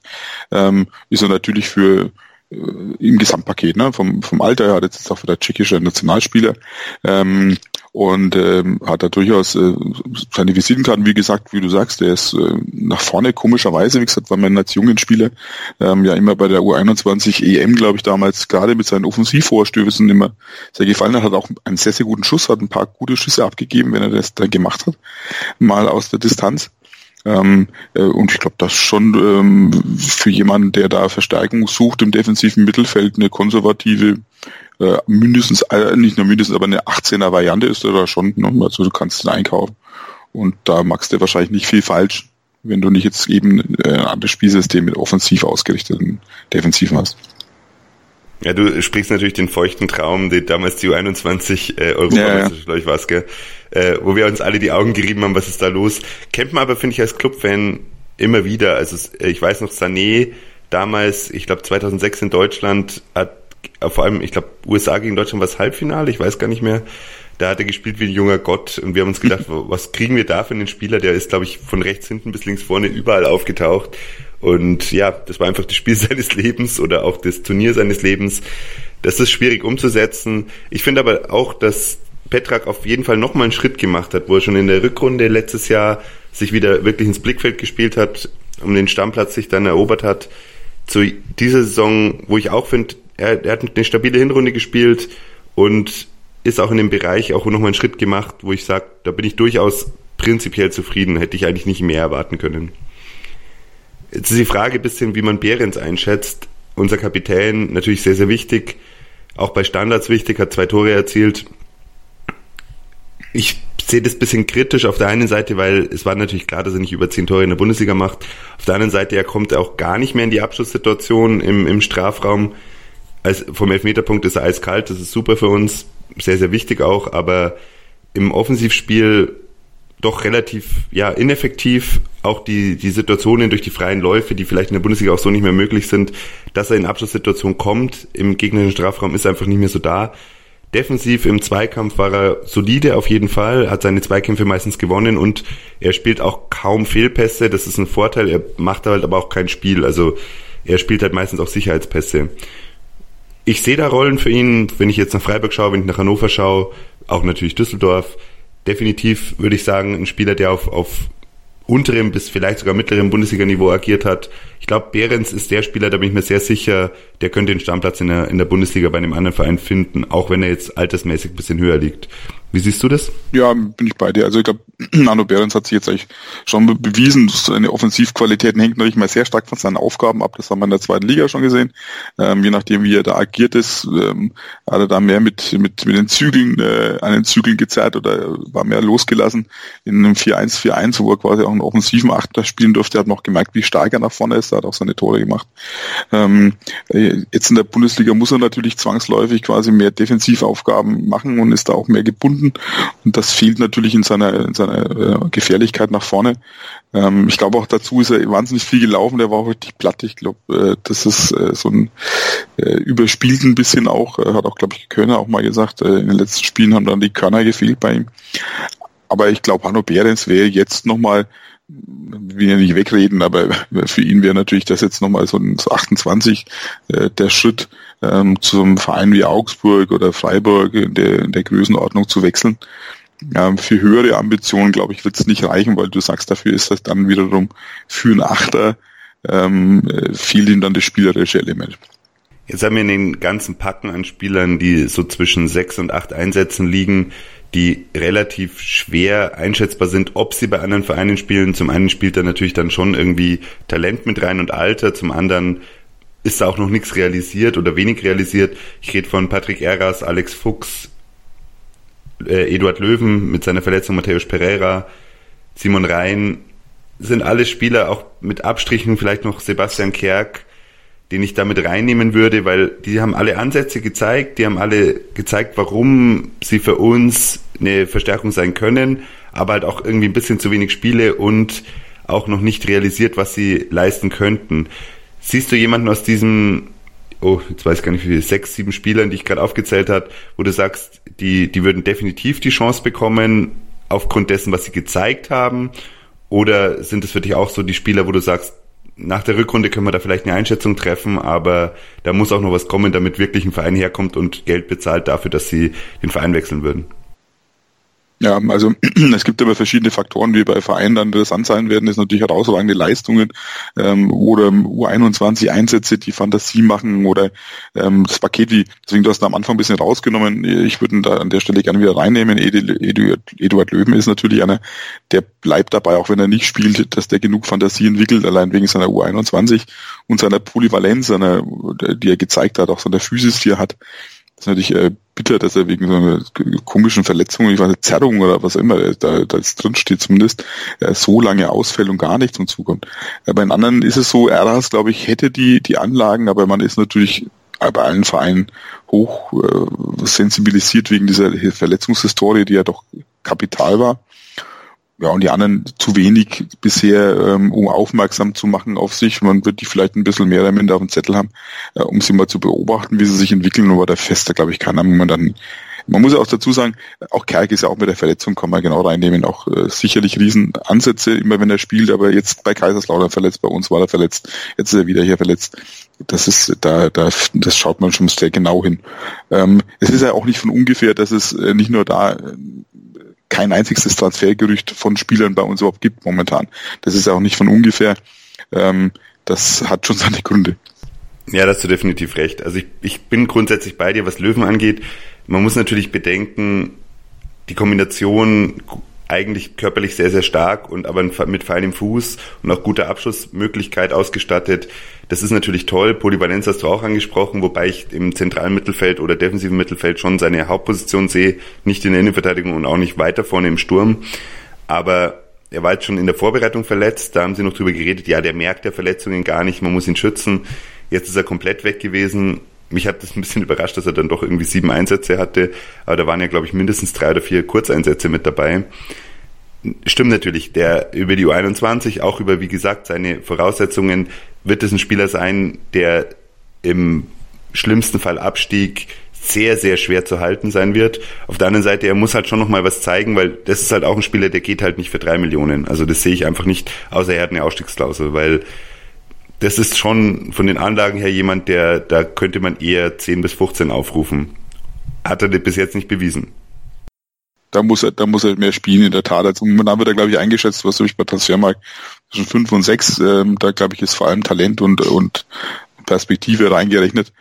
ähm, ist er natürlich für äh, im Gesamtpaket, ne? Vom, vom Alter, er hat jetzt auch wieder tschechischer Nationalspieler ähm, und ähm, hat da durchaus äh, seine Visitenkarten, wie gesagt, wie du sagst, der ist äh, nach vorne komischerweise, wie gesagt, war man als jungen Spieler ähm, ja immer bei der U21 EM, glaube ich, damals gerade mit seinen Offensivvorstößen immer sehr gefallen hat, hat auch einen sehr, sehr guten Schuss, hat ein paar gute Schüsse abgegeben, wenn er das dann gemacht hat, mal aus der Distanz. Ähm, äh, und ich glaube, das schon ähm, für jemanden, der da Verstärkung sucht im defensiven Mittelfeld, eine konservative, äh, mindestens, äh, nicht nur mindestens, aber eine 18er Variante ist oder schon. Ne? Also du kannst ihn einkaufen. Und da magst du wahrscheinlich nicht viel falsch, wenn du nicht jetzt eben äh, ein anderes Spielsystem mit offensiv ausgerichteten Defensiven hast. Ja, du sprichst natürlich den feuchten Traum, den damals die U21 äh, Europameisterschaft, ja, ja. ich was, gell? Äh, wo wir uns alle die Augen gerieben haben, was ist da los. Kennt man aber, finde ich, als Clubfan immer wieder. Also äh, ich weiß noch, Sané damals, ich glaube 2006 in Deutschland, hat vor allem, ich glaube, USA gegen Deutschland war das Halbfinale, ich weiß gar nicht mehr. Da hat er gespielt wie ein junger Gott und wir haben uns gedacht, *laughs* was kriegen wir da für einen Spieler? Der ist, glaube ich, von rechts hinten bis links vorne überall aufgetaucht. Und ja, das war einfach das Spiel *laughs* seines Lebens oder auch das Turnier seines Lebens. Das ist schwierig umzusetzen. Ich finde aber auch, dass Petrak auf jeden Fall nochmal einen Schritt gemacht hat, wo er schon in der Rückrunde letztes Jahr sich wieder wirklich ins Blickfeld gespielt hat, um den Stammplatz sich dann erobert hat. Zu dieser Saison, wo ich auch finde, er, er hat eine stabile Hinrunde gespielt und ist auch in dem Bereich auch nochmal einen Schritt gemacht, wo ich sage, da bin ich durchaus prinzipiell zufrieden, hätte ich eigentlich nicht mehr erwarten können. Jetzt ist die Frage ein bisschen, wie man Behrens einschätzt. Unser Kapitän, natürlich sehr, sehr wichtig. Auch bei Standards wichtig, hat zwei Tore erzielt. Ich sehe das ein bisschen kritisch auf der einen Seite, weil es war natürlich klar, dass er nicht über zehn Tore in der Bundesliga macht. Auf der anderen Seite, er kommt auch gar nicht mehr in die Abschlusssituation im, im Strafraum. Als, vom Elfmeterpunkt ist er eiskalt, das ist super für uns, sehr, sehr wichtig auch, aber im Offensivspiel doch relativ ja ineffektiv. Auch die, die Situationen durch die freien Läufe, die vielleicht in der Bundesliga auch so nicht mehr möglich sind, dass er in Abschlusssituationen kommt, im gegnerischen Strafraum ist einfach nicht mehr so da. Defensiv im Zweikampf war er solide auf jeden Fall, hat seine Zweikämpfe meistens gewonnen und er spielt auch kaum Fehlpässe, das ist ein Vorteil, er macht halt aber auch kein Spiel, also er spielt halt meistens auch Sicherheitspässe. Ich sehe da Rollen für ihn, wenn ich jetzt nach Freiburg schaue, wenn ich nach Hannover schaue, auch natürlich Düsseldorf definitiv, würde ich sagen, ein Spieler, der auf, auf unterem bis vielleicht sogar mittlerem Bundesliga-Niveau agiert hat. Ich glaube, Behrens ist der Spieler, da bin ich mir sehr sicher, der könnte den Stammplatz in der, in der Bundesliga bei einem anderen Verein finden, auch wenn er jetzt altersmäßig bisschen höher liegt. Wie siehst du das? Ja, bin ich bei dir. Also ich glaube, *clears throat* Nano Behrens hat sich jetzt eigentlich schon bewiesen, seine Offensivqualitäten hängt natürlich mal sehr stark von seinen Aufgaben ab. Das haben wir in der zweiten Liga schon gesehen. Ähm, je nachdem, wie er da agiert ist, ähm, hat er da mehr mit, mit, mit den Zügeln, äh, an den Zügeln gezerrt oder war mehr losgelassen in einem 4-1-4-1, wo er quasi auch einen offensiven Achter spielen durfte. Er hat noch gemerkt, wie stark er nach vorne ist. Er hat auch seine Tore gemacht. Ähm, äh, jetzt in der Bundesliga muss er natürlich zwangsläufig quasi mehr Defensivaufgaben machen und ist da auch mehr gebunden Minuten. Und das fehlt natürlich in seiner, in seiner äh, Gefährlichkeit nach vorne. Ähm, ich glaube auch dazu ist er wahnsinnig viel gelaufen, der war auch richtig platt. Ich glaube, äh, das ist äh, so ein äh, überspielt ein bisschen auch, äh, hat auch, glaube ich, Körner auch mal gesagt, äh, in den letzten Spielen haben dann die Körner gefehlt bei ihm. Aber ich glaube, Hanno Behrens wäre jetzt nochmal will ja nicht wegreden, aber für ihn wäre natürlich das jetzt nochmal so ein 28 äh, der Schritt ähm, zum Verein wie Augsburg oder Freiburg in der, in der Größenordnung zu wechseln. Ähm, für höhere Ambitionen, glaube ich, wird es nicht reichen, weil du sagst, dafür ist das dann wiederum für einen Achter ähm, fehlt ihm dann das spielerische Element. Jetzt haben wir in den ganzen Packen an Spielern, die so zwischen sechs und acht Einsätzen liegen, die relativ schwer einschätzbar sind, ob sie bei anderen Vereinen spielen. Zum einen spielt da natürlich dann schon irgendwie Talent mit rein und Alter, zum anderen ist da auch noch nichts realisiert oder wenig realisiert. Ich rede von Patrick Eras, Alex Fuchs, äh, Eduard Löwen mit seiner Verletzung, Matthäus Pereira, Simon Rhein, sind alle Spieler, auch mit Abstrichen vielleicht noch Sebastian Kerk, den ich damit reinnehmen würde, weil die haben alle Ansätze gezeigt, die haben alle gezeigt, warum sie für uns eine Verstärkung sein können, aber halt auch irgendwie ein bisschen zu wenig Spiele und auch noch nicht realisiert, was sie leisten könnten. Siehst du jemanden aus diesem, oh, jetzt weiß ich gar nicht wie viele, sechs, sieben Spielern, die ich gerade aufgezählt habe, wo du sagst, die, die würden definitiv die Chance bekommen, aufgrund dessen, was sie gezeigt haben? Oder sind es für dich auch so die Spieler, wo du sagst, nach der Rückrunde können wir da vielleicht eine Einschätzung treffen, aber da muss auch noch was kommen, damit wirklich ein Verein herkommt und Geld bezahlt dafür, dass sie den Verein wechseln würden. Ja, also *clears throat* es gibt aber verschiedene Faktoren, die bei Vereinen dann interessant sein werden. Das ist natürlich herausragende Leistungen ähm, oder U21 Einsätze, die Fantasie machen oder ähm, das Paket, wie deswegen du hast am Anfang ein bisschen rausgenommen. Ich würde da an der Stelle gerne wieder reinnehmen. Eduard, Eduard Löwen ist natürlich einer, der bleibt dabei, auch wenn er nicht spielt, dass der genug Fantasie entwickelt, allein wegen seiner U21 und seiner Polyvalenz, seiner, die er gezeigt hat, auch seiner Physis, die er hat. Das ist natürlich äh, bitter, dass er wegen so einer komischen Verletzung, ich weiß nicht, Zerrung oder was immer, äh, da, da drin steht zumindest, äh, so lange ausfällt und gar nicht zum Zukommt. Äh, bei den anderen ist es so, Eras, glaube ich, hätte die, die Anlagen, aber man ist natürlich bei allen Vereinen hoch äh, sensibilisiert wegen dieser Verletzungshistorie, die ja doch kapital war ja, und die anderen zu wenig bisher, ähm, um aufmerksam zu machen auf sich. Man wird die vielleicht ein bisschen mehr oder minder auf dem Zettel haben, äh, um sie mal zu beobachten, wie sie sich entwickeln, aber da fester, glaube ich, keiner man dann man muss ja auch dazu sagen, auch Kerk ist ja auch mit der Verletzung, kann man genau reinnehmen, auch äh, sicherlich Riesenansätze, immer wenn er spielt, aber jetzt bei Kaiserslautern verletzt, bei uns war er verletzt, jetzt ist er wieder hier verletzt. Das ist, da, da, das schaut man schon sehr genau hin. Ähm, es ist ja auch nicht von ungefähr, dass es äh, nicht nur da äh, kein einziges Transfergerücht von Spielern bei uns überhaupt gibt momentan. Das ist auch nicht von ungefähr. Ähm, das hat schon *laughs* seine Gründe. Ja, da hast du definitiv recht. Also ich, ich bin grundsätzlich bei dir, was Löwen angeht. Man muss natürlich bedenken, die Kombination eigentlich körperlich sehr, sehr stark und aber mit feinem Fuß und auch guter Abschlussmöglichkeit ausgestattet. Das ist natürlich toll. Polyvalenz hast du auch angesprochen, wobei ich im zentralen Mittelfeld oder defensiven Mittelfeld schon seine Hauptposition sehe, nicht in der Innenverteidigung und auch nicht weiter vorne im Sturm. Aber er war jetzt schon in der Vorbereitung verletzt, da haben sie noch drüber geredet, ja, der merkt der Verletzungen gar nicht, man muss ihn schützen. Jetzt ist er komplett weg gewesen. Mich hat das ein bisschen überrascht, dass er dann doch irgendwie sieben Einsätze hatte, aber da waren ja, glaube ich, mindestens drei oder vier Kurzeinsätze mit dabei. Stimmt natürlich, der über die U21, auch über, wie gesagt, seine Voraussetzungen, wird es ein Spieler sein, der im schlimmsten Fall Abstieg sehr, sehr schwer zu halten sein wird. Auf der anderen Seite, er muss halt schon nochmal was zeigen, weil das ist halt auch ein Spieler, der geht halt nicht für drei Millionen. Also das sehe ich einfach nicht, außer er hat eine Ausstiegsklausel, weil das ist schon von den Anlagen her jemand, der, da könnte man eher 10 bis 15 aufrufen. Hat er bis jetzt nicht bewiesen. da muss er, da muss er mehr spielen in der Tat. Also momentan wird er, glaube ich, eingeschätzt, was ich bei Transfermarkt zwischen fünf und sechs. Ähm, da glaube ich ist vor allem Talent und und Perspektive reingerechnet.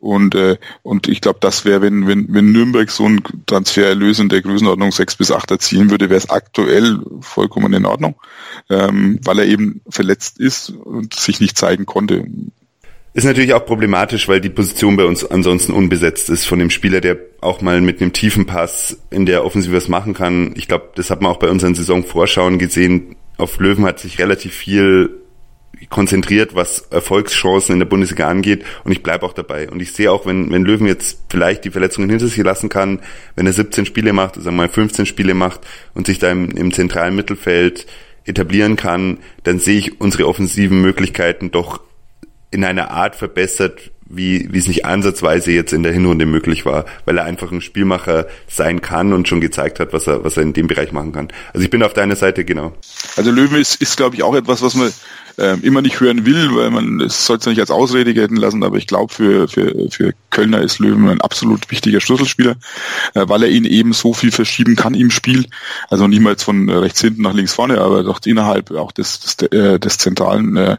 Und, äh, und ich glaube, das wäre, wenn, wenn, wenn Nürnberg so einen Transfererlös in der Größenordnung sechs bis acht erzielen würde, wäre es aktuell vollkommen in Ordnung, ähm, weil er eben verletzt ist und sich nicht zeigen konnte. Ist natürlich auch problematisch, weil die Position bei uns ansonsten unbesetzt ist von dem Spieler, der auch mal mit einem tiefen Pass in der Offensive was machen kann. Ich glaube, das hat man auch bei unseren Saisonvorschauen gesehen. Auf Löwen hat sich relativ viel konzentriert, was Erfolgschancen in der Bundesliga angeht und ich bleibe auch dabei. Und ich sehe auch, wenn, wenn Löwen jetzt vielleicht die Verletzungen hinter sich lassen kann, wenn er 17 Spiele macht, sagen wir mal 15 Spiele macht und sich da im, im zentralen Mittelfeld etablieren kann, dann sehe ich unsere offensiven Möglichkeiten doch in einer Art verbessert, wie, wie es nicht ansatzweise jetzt in der Hinrunde möglich war, weil er einfach ein Spielmacher sein kann und schon gezeigt hat, was er, was er in dem Bereich machen kann. Also ich bin auf deiner Seite, genau. Also Löwen ist, ist glaube ich, auch etwas, was man äh, immer nicht hören will, weil man es sollte nicht als Ausrede gelten lassen, aber ich glaube für, für, für Kölner ist Löwen ein absolut wichtiger Schlüsselspieler, äh, weil er ihn eben so viel verschieben kann im Spiel. Also niemals von rechts hinten nach links vorne, aber doch innerhalb auch des, des, äh, des zentralen äh,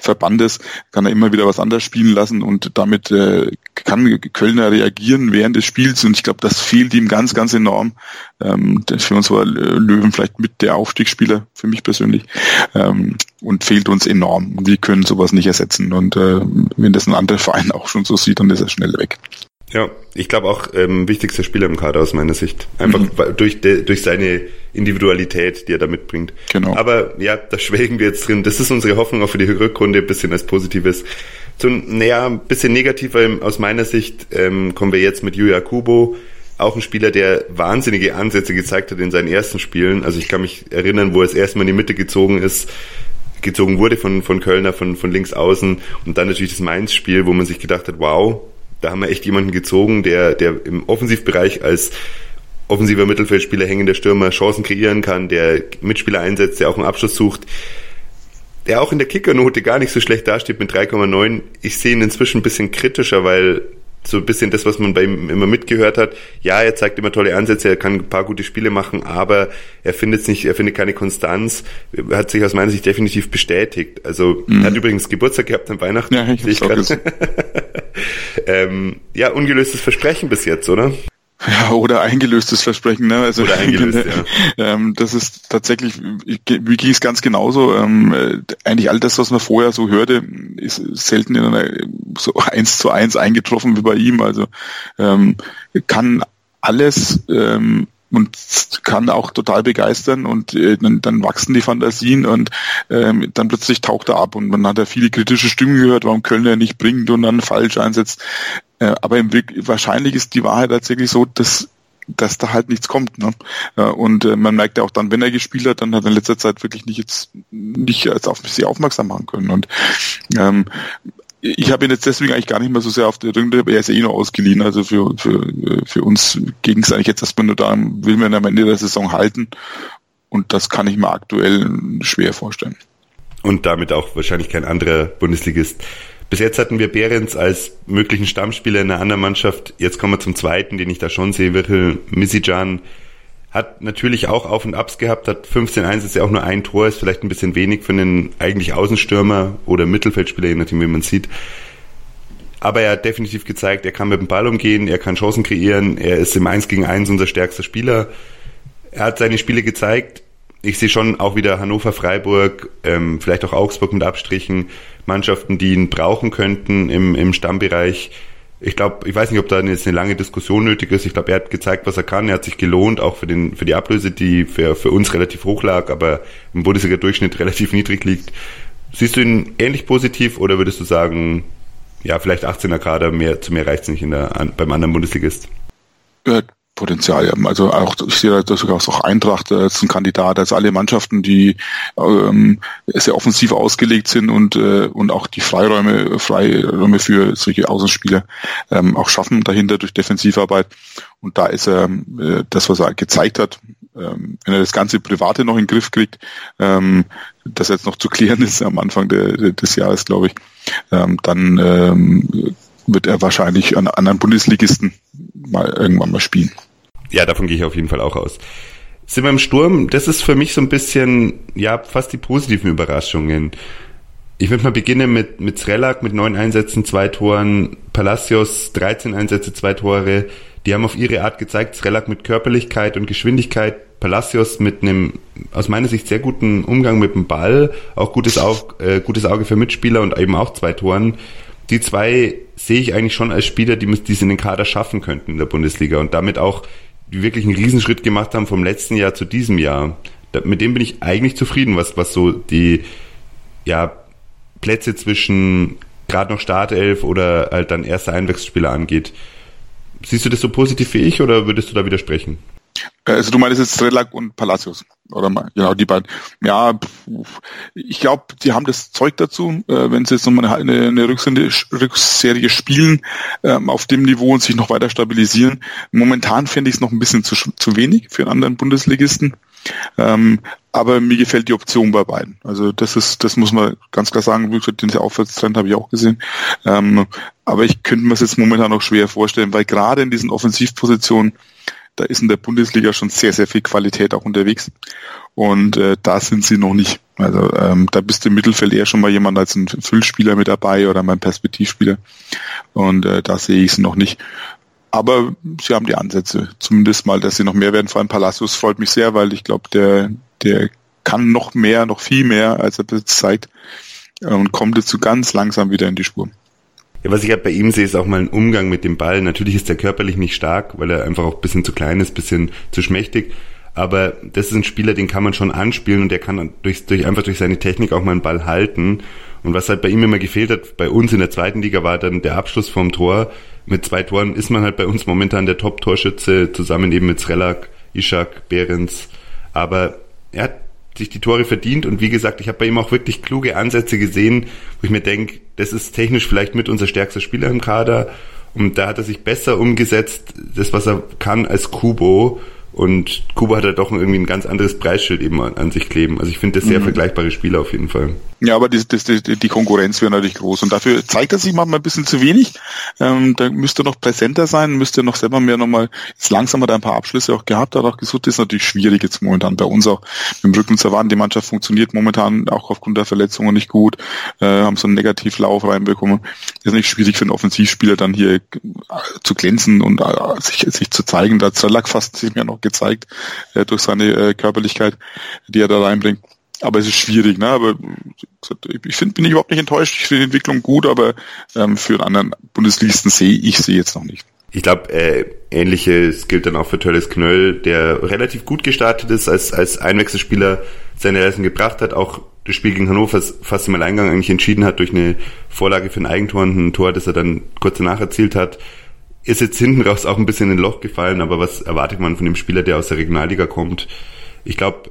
Verbandes kann er immer wieder was anderes spielen lassen und damit äh, kann Kölner reagieren während des Spiels und ich glaube, das fehlt ihm ganz, ganz enorm. Ähm, für uns war Löwen vielleicht mit der Aufstiegsspieler, für mich persönlich, ähm, und fehlt uns enorm. Wir können sowas nicht ersetzen und äh, wenn das ein anderer Verein auch schon so sieht, dann ist er schnell weg. Ja, ich glaube auch ähm, wichtigster Spieler im Kader aus meiner Sicht. Einfach mhm. durch, de, durch seine Individualität, die er da mitbringt. Genau. Aber ja, da schwelgen wir jetzt drin. Das ist unsere Hoffnung auch für die Rückrunde, ein bisschen als Positives. Zu, naja, ein bisschen negativer aus meiner Sicht ähm, kommen wir jetzt mit Yuya Kubo. Auch ein Spieler, der wahnsinnige Ansätze gezeigt hat in seinen ersten Spielen. Also ich kann mich erinnern, wo er es erstmal in die Mitte gezogen ist, gezogen wurde von, von Kölner, von, von links außen. Und dann natürlich das Mainz-Spiel, wo man sich gedacht hat, wow, da haben wir echt jemanden gezogen, der, der im Offensivbereich als offensiver Mittelfeldspieler, hängender Stürmer Chancen kreieren kann, der Mitspieler einsetzt, der auch einen Abschluss sucht, der auch in der Kickernote gar nicht so schlecht dasteht mit 3,9. Ich sehe ihn inzwischen ein bisschen kritischer, weil so ein bisschen das, was man bei ihm immer mitgehört hat. Ja, er zeigt immer tolle Ansätze, er kann ein paar gute Spiele machen, aber er findet nicht, er findet keine Konstanz. Hat sich aus meiner Sicht definitiv bestätigt. Also mhm. er hat übrigens Geburtstag gehabt an Weihnachten. Ja, ich, ich *laughs* ähm, ja, ungelöstes Versprechen bis jetzt, oder? Ja, oder eingelöstes Versprechen. Ne? Also, oder eingelöst, *laughs* ja. ähm, das ist tatsächlich, wie ging es ganz genauso. Ähm, äh, eigentlich all das, was man vorher so hörte, ist selten in einer so *laughs* eins zu eins eingetroffen wie bei ihm. Also ähm, kann alles ähm, und kann auch total begeistern und äh, dann, dann wachsen die Fantasien und ähm, dann plötzlich taucht er ab und man hat ja viele kritische Stimmen gehört, warum Köln er nicht bringt und dann falsch einsetzt. Äh, aber im wahrscheinlich ist die Wahrheit tatsächlich so, dass dass da halt nichts kommt. Ne? Und äh, man merkt ja auch dann, wenn er gespielt hat, dann hat er in letzter Zeit wirklich nicht jetzt nicht als auf sich aufmerksam machen können. Und ähm, ich habe ihn jetzt deswegen eigentlich gar nicht mehr so sehr auf der Ründe, aber er ist ja eh noch ausgeliehen. Also für, für, für uns ging es eigentlich jetzt erstmal nur darum, will man am Ende der Saison halten. Und das kann ich mir aktuell schwer vorstellen. Und damit auch wahrscheinlich kein anderer Bundesligist. Bis jetzt hatten wir Behrens als möglichen Stammspieler in einer anderen Mannschaft. Jetzt kommen wir zum zweiten, den ich da schon sehe, Virgil Misijan hat natürlich auch Auf und Abs gehabt, hat 15 Einsätze, auch nur ein Tor, ist vielleicht ein bisschen wenig für einen eigentlich Außenstürmer oder Mittelfeldspieler, je nachdem, wie man sieht. Aber er hat definitiv gezeigt, er kann mit dem Ball umgehen, er kann Chancen kreieren, er ist im 1 gegen 1 unser stärkster Spieler. Er hat seine Spiele gezeigt. Ich sehe schon auch wieder Hannover, Freiburg, ähm, vielleicht auch Augsburg mit Abstrichen, Mannschaften, die ihn brauchen könnten im, im Stammbereich ich glaube, ich weiß nicht, ob da jetzt eine lange Diskussion nötig ist. Ich glaube, er hat gezeigt, was er kann. Er hat sich gelohnt, auch für den für die Ablöse, die für, für uns relativ hoch lag, aber im Bundesliga-Durchschnitt relativ *laughs* niedrig liegt. Siehst du ihn ähnlich positiv oder würdest du sagen, ja, vielleicht 18er Kader, mehr, zu mehr reicht's nicht in der, an, beim anderen Bundesligist? Potenzial. Also auch, ich sehe da sogar auch Eintracht als ein Kandidat, als alle Mannschaften, die ähm, sehr offensiv ausgelegt sind und, äh, und auch die Freiräume, Freiräume für solche Außenspieler ähm, auch schaffen dahinter durch Defensivarbeit. Und da ist er äh, das, was er gezeigt hat, ähm, wenn er das ganze Private noch in den Griff kriegt, ähm, das jetzt noch zu klären ist am Anfang de, des Jahres, glaube ich, ähm, dann ähm, wird er wahrscheinlich an anderen Bundesligisten mal irgendwann mal spielen. Ja, davon gehe ich auf jeden Fall auch aus. Sind wir im Sturm? Das ist für mich so ein bisschen, ja, fast die positiven Überraschungen. Ich würde mal beginnen mit, mit Srelak mit neun Einsätzen, zwei Toren, Palacios 13 Einsätze, zwei Tore. Die haben auf ihre Art gezeigt, Srelak mit Körperlichkeit und Geschwindigkeit, Palacios mit einem aus meiner Sicht sehr guten Umgang mit dem Ball, auch gutes, Auge, äh, gutes Auge für Mitspieler und eben auch zwei Toren. Die zwei sehe ich eigentlich schon als Spieler, die es in den Kader schaffen könnten in der Bundesliga und damit auch die wirklich einen Riesenschritt gemacht haben vom letzten Jahr zu diesem Jahr. Da, mit dem bin ich eigentlich zufrieden, was, was so die ja, Plätze zwischen gerade noch Startelf oder halt dann erster Einwechselspieler angeht. Siehst du das so positiv wie ich oder würdest du da widersprechen? Äh, also du meinst jetzt Strelak und Palacios, oder genau, die beiden. Ja, ich glaube, die haben das Zeug dazu, äh, wenn sie jetzt nochmal eine, eine Rückserie spielen, ähm, auf dem Niveau und sich noch weiter stabilisieren. Momentan fände ich es noch ein bisschen zu, zu wenig für einen anderen Bundesligisten. Ähm, aber mir gefällt die Option bei beiden. Also das ist, das muss man ganz klar sagen. Wie den Aufwärtstrend habe ich auch gesehen. Ähm, aber ich könnte mir es jetzt momentan noch schwer vorstellen, weil gerade in diesen Offensivpositionen da ist in der Bundesliga schon sehr, sehr viel Qualität auch unterwegs. Und äh, da sind sie noch nicht. Also ähm, da bist du im Mittelfeld eher schon mal jemand als ein Füllspieler mit dabei oder mein Perspektivspieler. Und äh, da sehe ich sie noch nicht. Aber sie haben die Ansätze, zumindest mal, dass sie noch mehr werden. Vor allem Palacios freut mich sehr, weil ich glaube, der, der kann noch mehr, noch viel mehr, als er das zeigt und kommt so ganz langsam wieder in die Spur. Ja, was ich halt bei ihm sehe, ist auch mal ein Umgang mit dem Ball. Natürlich ist er körperlich nicht stark, weil er einfach auch ein bisschen zu klein ist, ein bisschen zu schmächtig. Aber das ist ein Spieler, den kann man schon anspielen und der kann durch, durch, einfach durch seine Technik auch mal einen Ball halten. Und was halt bei ihm immer gefehlt hat, bei uns in der zweiten Liga war dann der Abschluss vom Tor. Mit zwei Toren ist man halt bei uns momentan der Top-Torschütze, zusammen eben mit Srelak, Ishak, Behrens. Aber er hat sich die Tore verdient und wie gesagt, ich habe bei ihm auch wirklich kluge Ansätze gesehen, wo ich mir denke, das ist technisch vielleicht mit unser stärkster Spieler im Kader. Und da hat er sich besser umgesetzt, das was er kann als Kubo und Kubo hat ja doch irgendwie ein ganz anderes Preisschild eben an, an sich kleben. Also ich finde das sehr mhm. vergleichbare Spieler auf jeden Fall. Ja, aber die, die, die Konkurrenz wäre natürlich groß und dafür zeigt er sich manchmal ein bisschen zu wenig. Ähm, da müsste er noch präsenter sein, müsste er noch selber mehr nochmal, jetzt langsam hat er ein paar Abschlüsse auch gehabt, hat auch gesucht, das ist natürlich schwierig jetzt momentan bei uns auch mit dem Rücken zu erwarten. Die Mannschaft funktioniert momentan auch aufgrund der Verletzungen nicht gut, äh, haben so einen Negativlauf reinbekommen. Das ist nicht schwierig für einen Offensivspieler dann hier äh, zu glänzen und äh, sich, sich zu zeigen. Da Zerlack fast sich mir noch gezeigt äh, durch seine äh, Körperlichkeit, die er da reinbringt. Aber es ist schwierig, ne? Aber ich finde, bin ich überhaupt nicht enttäuscht. Ich finde die Entwicklung gut, aber ähm, für einen anderen Bundesligisten sehe ich sie jetzt noch nicht. Ich glaube, äh, ähnliches gilt dann auch für Tölles Knöll, der relativ gut gestartet ist, als, als Einwechselspieler seine Leistung gebracht hat, auch das Spiel gegen Hannover fast im Alleingang eigentlich entschieden hat durch eine Vorlage für ein Eigentor und ein Tor, das er dann kurz danach erzielt hat. Ist jetzt hinten raus auch ein bisschen in ein Loch gefallen, aber was erwartet man von dem Spieler, der aus der Regionalliga kommt? Ich glaube,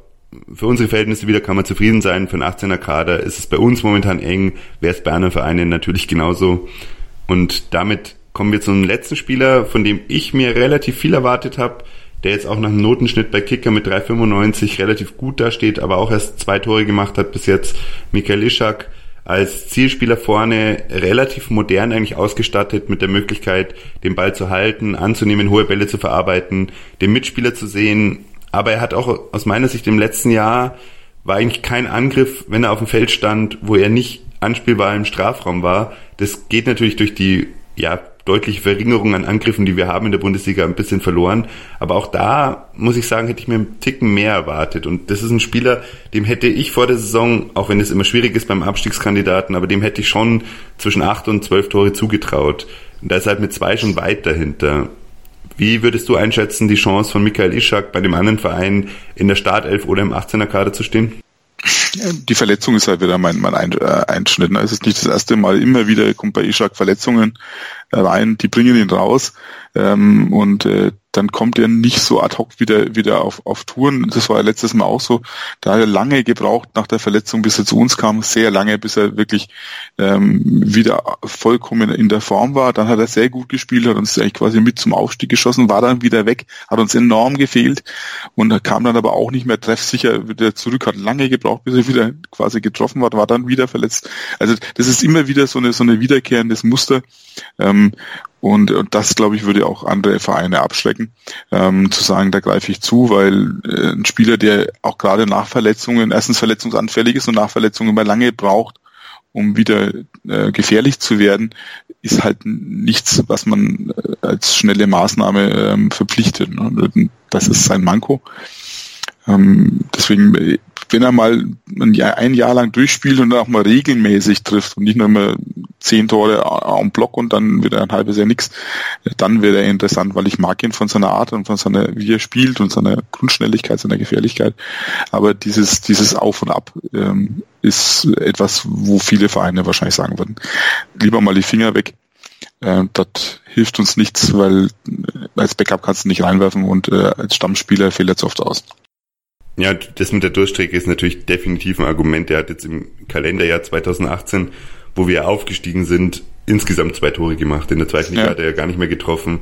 für unsere Verhältnisse wieder kann man zufrieden sein. Für einen 18er Kader ist es bei uns momentan eng. Wäre es bei anderen Vereinen natürlich genauso. Und damit kommen wir zum letzten Spieler, von dem ich mir relativ viel erwartet habe, der jetzt auch nach einem Notenschnitt bei Kicker mit 3,95 relativ gut dasteht, aber auch erst zwei Tore gemacht hat bis jetzt. Michael Ischak als Zielspieler vorne relativ modern eigentlich ausgestattet mit der Möglichkeit, den Ball zu halten, anzunehmen, hohe Bälle zu verarbeiten, den Mitspieler zu sehen, aber er hat auch aus meiner Sicht im letzten Jahr war eigentlich kein Angriff, wenn er auf dem Feld stand, wo er nicht anspielbar im Strafraum war. Das geht natürlich durch die ja, deutliche Verringerung an Angriffen, die wir haben in der Bundesliga, ein bisschen verloren. Aber auch da, muss ich sagen, hätte ich mir einen Ticken mehr erwartet. Und das ist ein Spieler, dem hätte ich vor der Saison, auch wenn es immer schwierig ist beim Abstiegskandidaten, aber dem hätte ich schon zwischen acht und zwölf Tore zugetraut. Und da ist halt mit zwei schon weit dahinter. Wie würdest du einschätzen, die Chance von Michael Ischak bei dem anderen Verein in der Startelf oder im 18er Kader zu stehen? Die Verletzung ist halt wieder mein, mein äh, Einschnitt. Es ist nicht das erste Mal, immer wieder kommt bei Ishak Verletzungen rein, die bringen ihn raus. Ähm, und äh, dann kommt er nicht so ad hoc wieder, wieder auf, auf Touren. Das war ja letztes Mal auch so. Da hat er lange gebraucht nach der Verletzung, bis er zu uns kam. Sehr lange, bis er wirklich ähm, wieder vollkommen in der Form war. Dann hat er sehr gut gespielt, hat uns eigentlich quasi mit zum Aufstieg geschossen, war dann wieder weg, hat uns enorm gefehlt und kam dann aber auch nicht mehr treffsicher wieder zurück, hat lange gebraucht, bis er wieder quasi getroffen war, war dann wieder verletzt. Also das ist immer wieder so eine, so eine wiederkehrendes Muster. Ähm, Und, und das, glaube ich, würde auch andere Vereine abschrecken, ähm, zu sagen, da greife ich zu, weil äh, ein Spieler, der auch gerade nach Verletzungen, erstens verletzungsanfällig ist und nach Verletzungen immer lange braucht, um wieder äh, gefährlich zu werden, ist halt nichts, was man äh, als schnelle Maßnahme ähm, verpflichtet. Ne? Das ist sein Manko. Ähm, deswegen, äh, wenn er mal ein Jahr, ein Jahr lang durchspielt und dann auch mal regelmäßig trifft und nicht nur immer zehn Tore am Block und dann wieder ein halbes Jahr nichts, dann wäre er interessant, weil ich mag ihn von seiner Art und von seiner, wie er spielt und seiner Grundschnelligkeit, seiner Gefährlichkeit. Aber dieses, dieses Auf und Ab ähm, ist etwas, wo viele Vereine wahrscheinlich sagen würden, lieber mal die Finger weg. Äh, das hilft uns nichts, weil äh, als Backup kannst du nicht reinwerfen und äh, als Stammspieler fehlt er zu oft aus. Ja, das mit der Durchstrecke ist natürlich definitiv ein Argument. Der hat jetzt im Kalenderjahr 2018, wo wir aufgestiegen sind, insgesamt zwei Tore gemacht. In der zweiten Liga ja. hat er ja gar nicht mehr getroffen.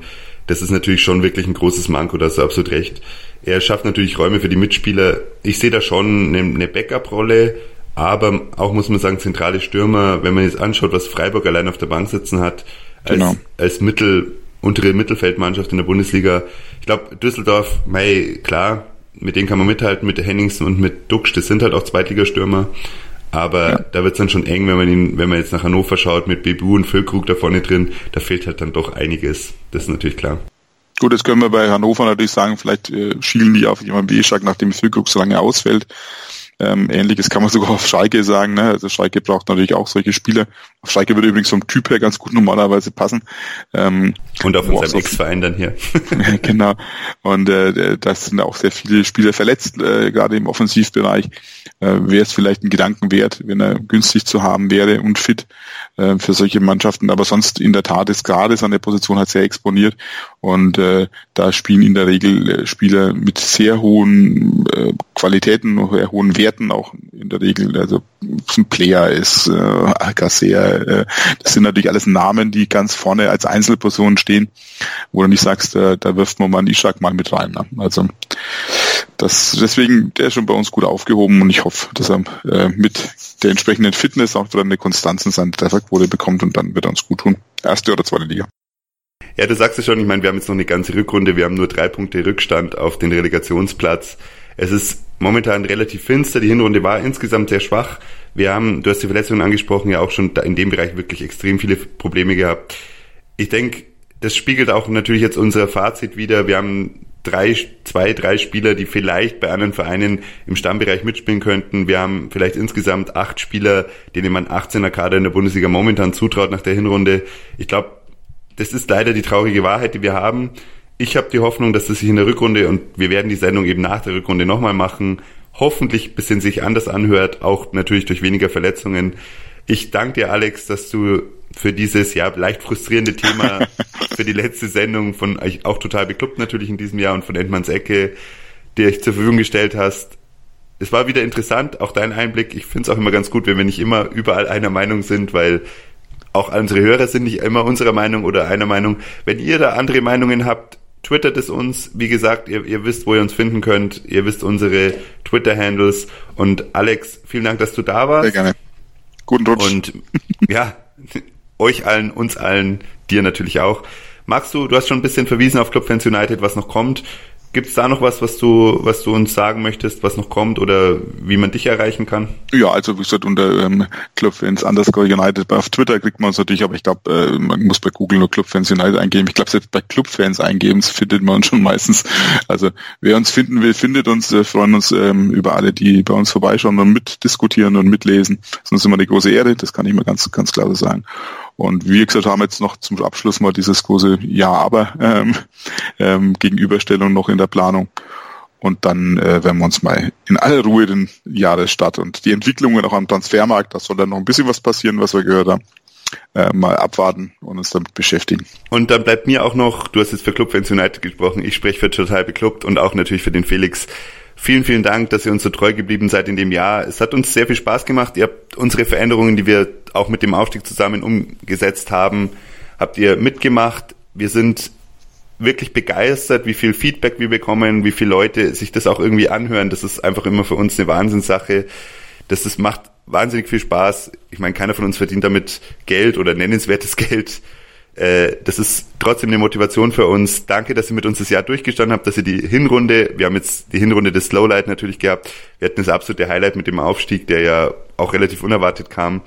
Das ist natürlich schon wirklich ein großes Manko, da hast du absolut recht. Er schafft natürlich Räume für die Mitspieler. Ich sehe da schon eine Backup-Rolle, aber auch muss man sagen, zentrale Stürmer, wenn man jetzt anschaut, was Freiburg allein auf der Bank sitzen hat, als, genau. als Mittel, untere Mittelfeldmannschaft in der Bundesliga. Ich glaube, Düsseldorf, mei, klar, mit denen kann man mithalten, mit Henningsen und mit Duxch, das sind halt auch Zweitligastürmer. Aber ja. da wird's dann schon eng, wenn man ihn, wenn man jetzt nach Hannover schaut, mit Bebu und Füllkrug da vorne drin, da fehlt halt dann doch einiges. Das ist natürlich klar. Gut, jetzt können wir bei Hannover natürlich sagen, vielleicht äh, schielen die auf jemanden wie Eschak, nachdem Füllkrug so lange ausfällt. Ähm, Ähnliches kann man *laughs* sogar auf Schalke sagen. Ne? Also Schalke braucht natürlich auch solche Spieler. Auf Schalke würde übrigens vom Typ her ganz gut normalerweise passen. Ähm, und auf unserem Ex-Verein dann hier. *laughs* genau. Und äh, das sind auch sehr viele Spieler verletzt, äh, gerade im Offensivbereich. Äh, wäre es vielleicht ein Gedanken wert, wenn er günstig zu haben wäre und fit äh, für solche Mannschaften. Aber sonst in der Tat ist gerade seine Position halt sehr exponiert und äh, da spielen in der Regel äh, Spieler mit sehr hohen äh, Qualitäten, sehr hohen Werten auch in der Regel. Also ein Player ist, äh, Alcacer, äh, das sind natürlich alles Namen, die ganz vorne als Einzelpersonen stehen, wo du nicht sagst, äh, da wirft man mal einen Ishak mal mit rein. Ne? Also das, deswegen, der ist schon bei uns gut aufgehoben und ich hoffe, dass er äh, mit der entsprechenden Fitness auch wieder eine Konstanz in seiner Trefferquote bekommt und dann wird er uns gut tun. Erste oder zweite Liga. Ja, du sagst es schon, ich meine, wir haben jetzt noch eine ganze Rückrunde, wir haben nur drei Punkte Rückstand auf den Relegationsplatz. Es ist momentan relativ finster, die Hinrunde war insgesamt sehr schwach. Wir haben, du hast die Verletzungen angesprochen, ja auch schon in dem Bereich wirklich extrem viele Probleme gehabt. Ich denke, das spiegelt auch natürlich jetzt unser Fazit wieder. Wir haben drei, zwei, drei Spieler, die vielleicht bei anderen Vereinen im Stammbereich mitspielen könnten. Wir haben vielleicht insgesamt acht Spieler, denen man 18er Kader in der Bundesliga momentan zutraut nach der Hinrunde. Ich glaube, das ist leider die traurige Wahrheit, die wir haben. Ich habe die Hoffnung, dass das sich in der Rückrunde und wir werden die Sendung eben nach der Rückrunde nochmal machen, hoffentlich bisschen sich anders anhört, auch natürlich durch weniger Verletzungen. Ich danke dir, Alex, dass du für dieses ja leicht frustrierende Thema *laughs* für die letzte Sendung von euch auch total bekloppt natürlich in diesem Jahr und von Endmanns Ecke, die euch zur Verfügung gestellt hast. Es war wieder interessant, auch dein Einblick. Ich finde es auch immer ganz gut, wenn wir nicht immer überall einer Meinung sind, weil auch unsere Hörer sind nicht immer unserer Meinung oder einer Meinung. Wenn ihr da andere Meinungen habt, twittert es uns. Wie gesagt, ihr, ihr wisst, wo ihr uns finden könnt. Ihr wisst unsere Twitter-Handles. Und Alex, vielen Dank, dass du da warst. Sehr gerne. Guten Rutsch. Und ja, *laughs* euch allen, uns allen, dir natürlich auch. Magst du, du hast schon ein bisschen verwiesen auf Club Fans United, was noch kommt. Gibt es da noch was, was du, was du uns sagen möchtest, was noch kommt oder wie man dich erreichen kann? Ja, also wie gesagt, unter ähm, Clubfans underscore United auf Twitter kriegt man uns natürlich, aber ich glaube, äh, man muss bei Google nur Clubfans United eingeben. Ich glaube, selbst bei Clubfans eingeben findet man uns *laughs* schon meistens. Also wer uns finden will, findet uns, äh, freuen uns ähm, über alle, die bei uns vorbeischauen und mitdiskutieren und mitlesen. Das ist uns immer eine große Ehre, das kann ich mal ganz, ganz klar so sagen. Und wie gesagt, haben jetzt noch zum Abschluss mal dieses große Ja-Aber ähm, ähm, Gegenüberstellung noch in der Planung. Und dann äh, werden wir uns mal in aller Ruhe den Jahresstart und die Entwicklungen auch am Transfermarkt, da soll dann noch ein bisschen was passieren, was wir gehört haben, äh, mal abwarten und uns damit beschäftigen. Und dann bleibt mir auch noch, du hast jetzt für Club Fans United gesprochen, ich spreche für Total Beklubbt und auch natürlich für den Felix. Vielen, vielen Dank, dass ihr uns so treu geblieben seid in dem Jahr. Es hat uns sehr viel Spaß gemacht. Ihr habt unsere Veränderungen, die wir auch mit dem Aufstieg zusammen umgesetzt haben, habt ihr mitgemacht. Wir sind wirklich begeistert, wie viel Feedback wir bekommen, wie viele Leute sich das auch irgendwie anhören. Das ist einfach immer für uns eine Wahnsinnssache. Das, das macht wahnsinnig viel Spaß. Ich meine, keiner von uns verdient damit Geld oder nennenswertes *laughs* Geld. Äh, das ist trotzdem eine Motivation für uns. Danke, dass ihr mit uns das Jahr durchgestanden habt, dass ihr die Hinrunde, wir haben jetzt die Hinrunde des Slowlight natürlich gehabt. Wir hatten das absolute Highlight mit dem Aufstieg, der ja auch relativ unerwartet kam.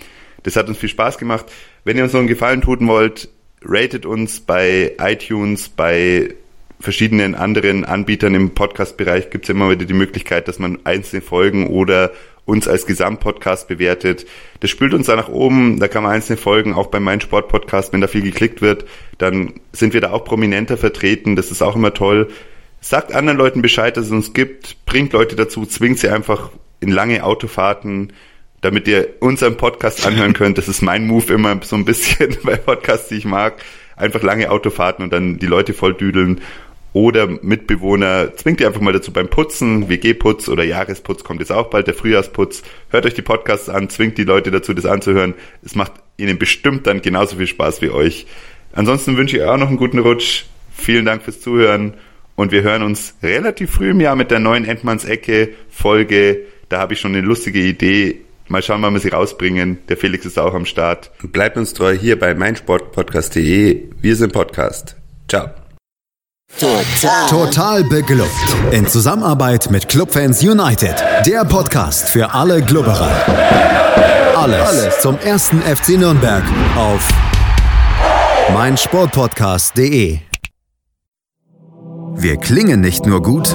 Das hat uns viel Spaß gemacht. Wenn ihr uns noch einen Gefallen tun wollt, ratet uns bei iTunes, bei verschiedenen anderen Anbietern im Podcast-Bereich gibt es immer wieder die Möglichkeit, dass man einzelne Folgen oder uns als Gesamtpodcast bewertet. Das spült uns da nach oben, da kann man einzelne Folgen, auch bei meinem Sportpodcast, wenn da viel geklickt wird, dann sind wir da auch prominenter vertreten, das ist auch immer toll. Sagt anderen Leuten Bescheid, dass es uns gibt, bringt Leute dazu, zwingt sie einfach in lange Autofahrten, damit ihr unseren Podcast anhören könnt. Das ist mein Move immer so ein bisschen *laughs* bei Podcasts, die ich mag. Einfach lange Autofahrten und dann die Leute voll düdeln oder Mitbewohner, zwingt ihr einfach mal dazu beim Putzen, WG-Putz oder Jahresputz kommt jetzt auch bald, der Frühjahrsputz. Hört euch die Podcasts an, zwingt die Leute dazu, das anzuhören. Es macht ihnen bestimmt dann genauso viel Spaß wie euch. Ansonsten wünsche ich euch auch noch einen guten Rutsch. Vielen Dank fürs Zuhören und wir hören uns relativ früh im Jahr mit der neuen Endmanns Ecke Folge. Da habe ich schon eine lustige Idee. Mal schauen, wann wir sie rausbringen. Der Felix ist auch am Start. Bleibt uns treu hier bei meinsportpodcast.de. Wir sind Podcast. Ciao. Total. Total beglückt. In Zusammenarbeit mit Clubfans United. Der Podcast für alle Glubberer. Alles, Alles zum ersten FC Nürnberg auf meinsportpodcast.de. Wir klingen nicht nur gut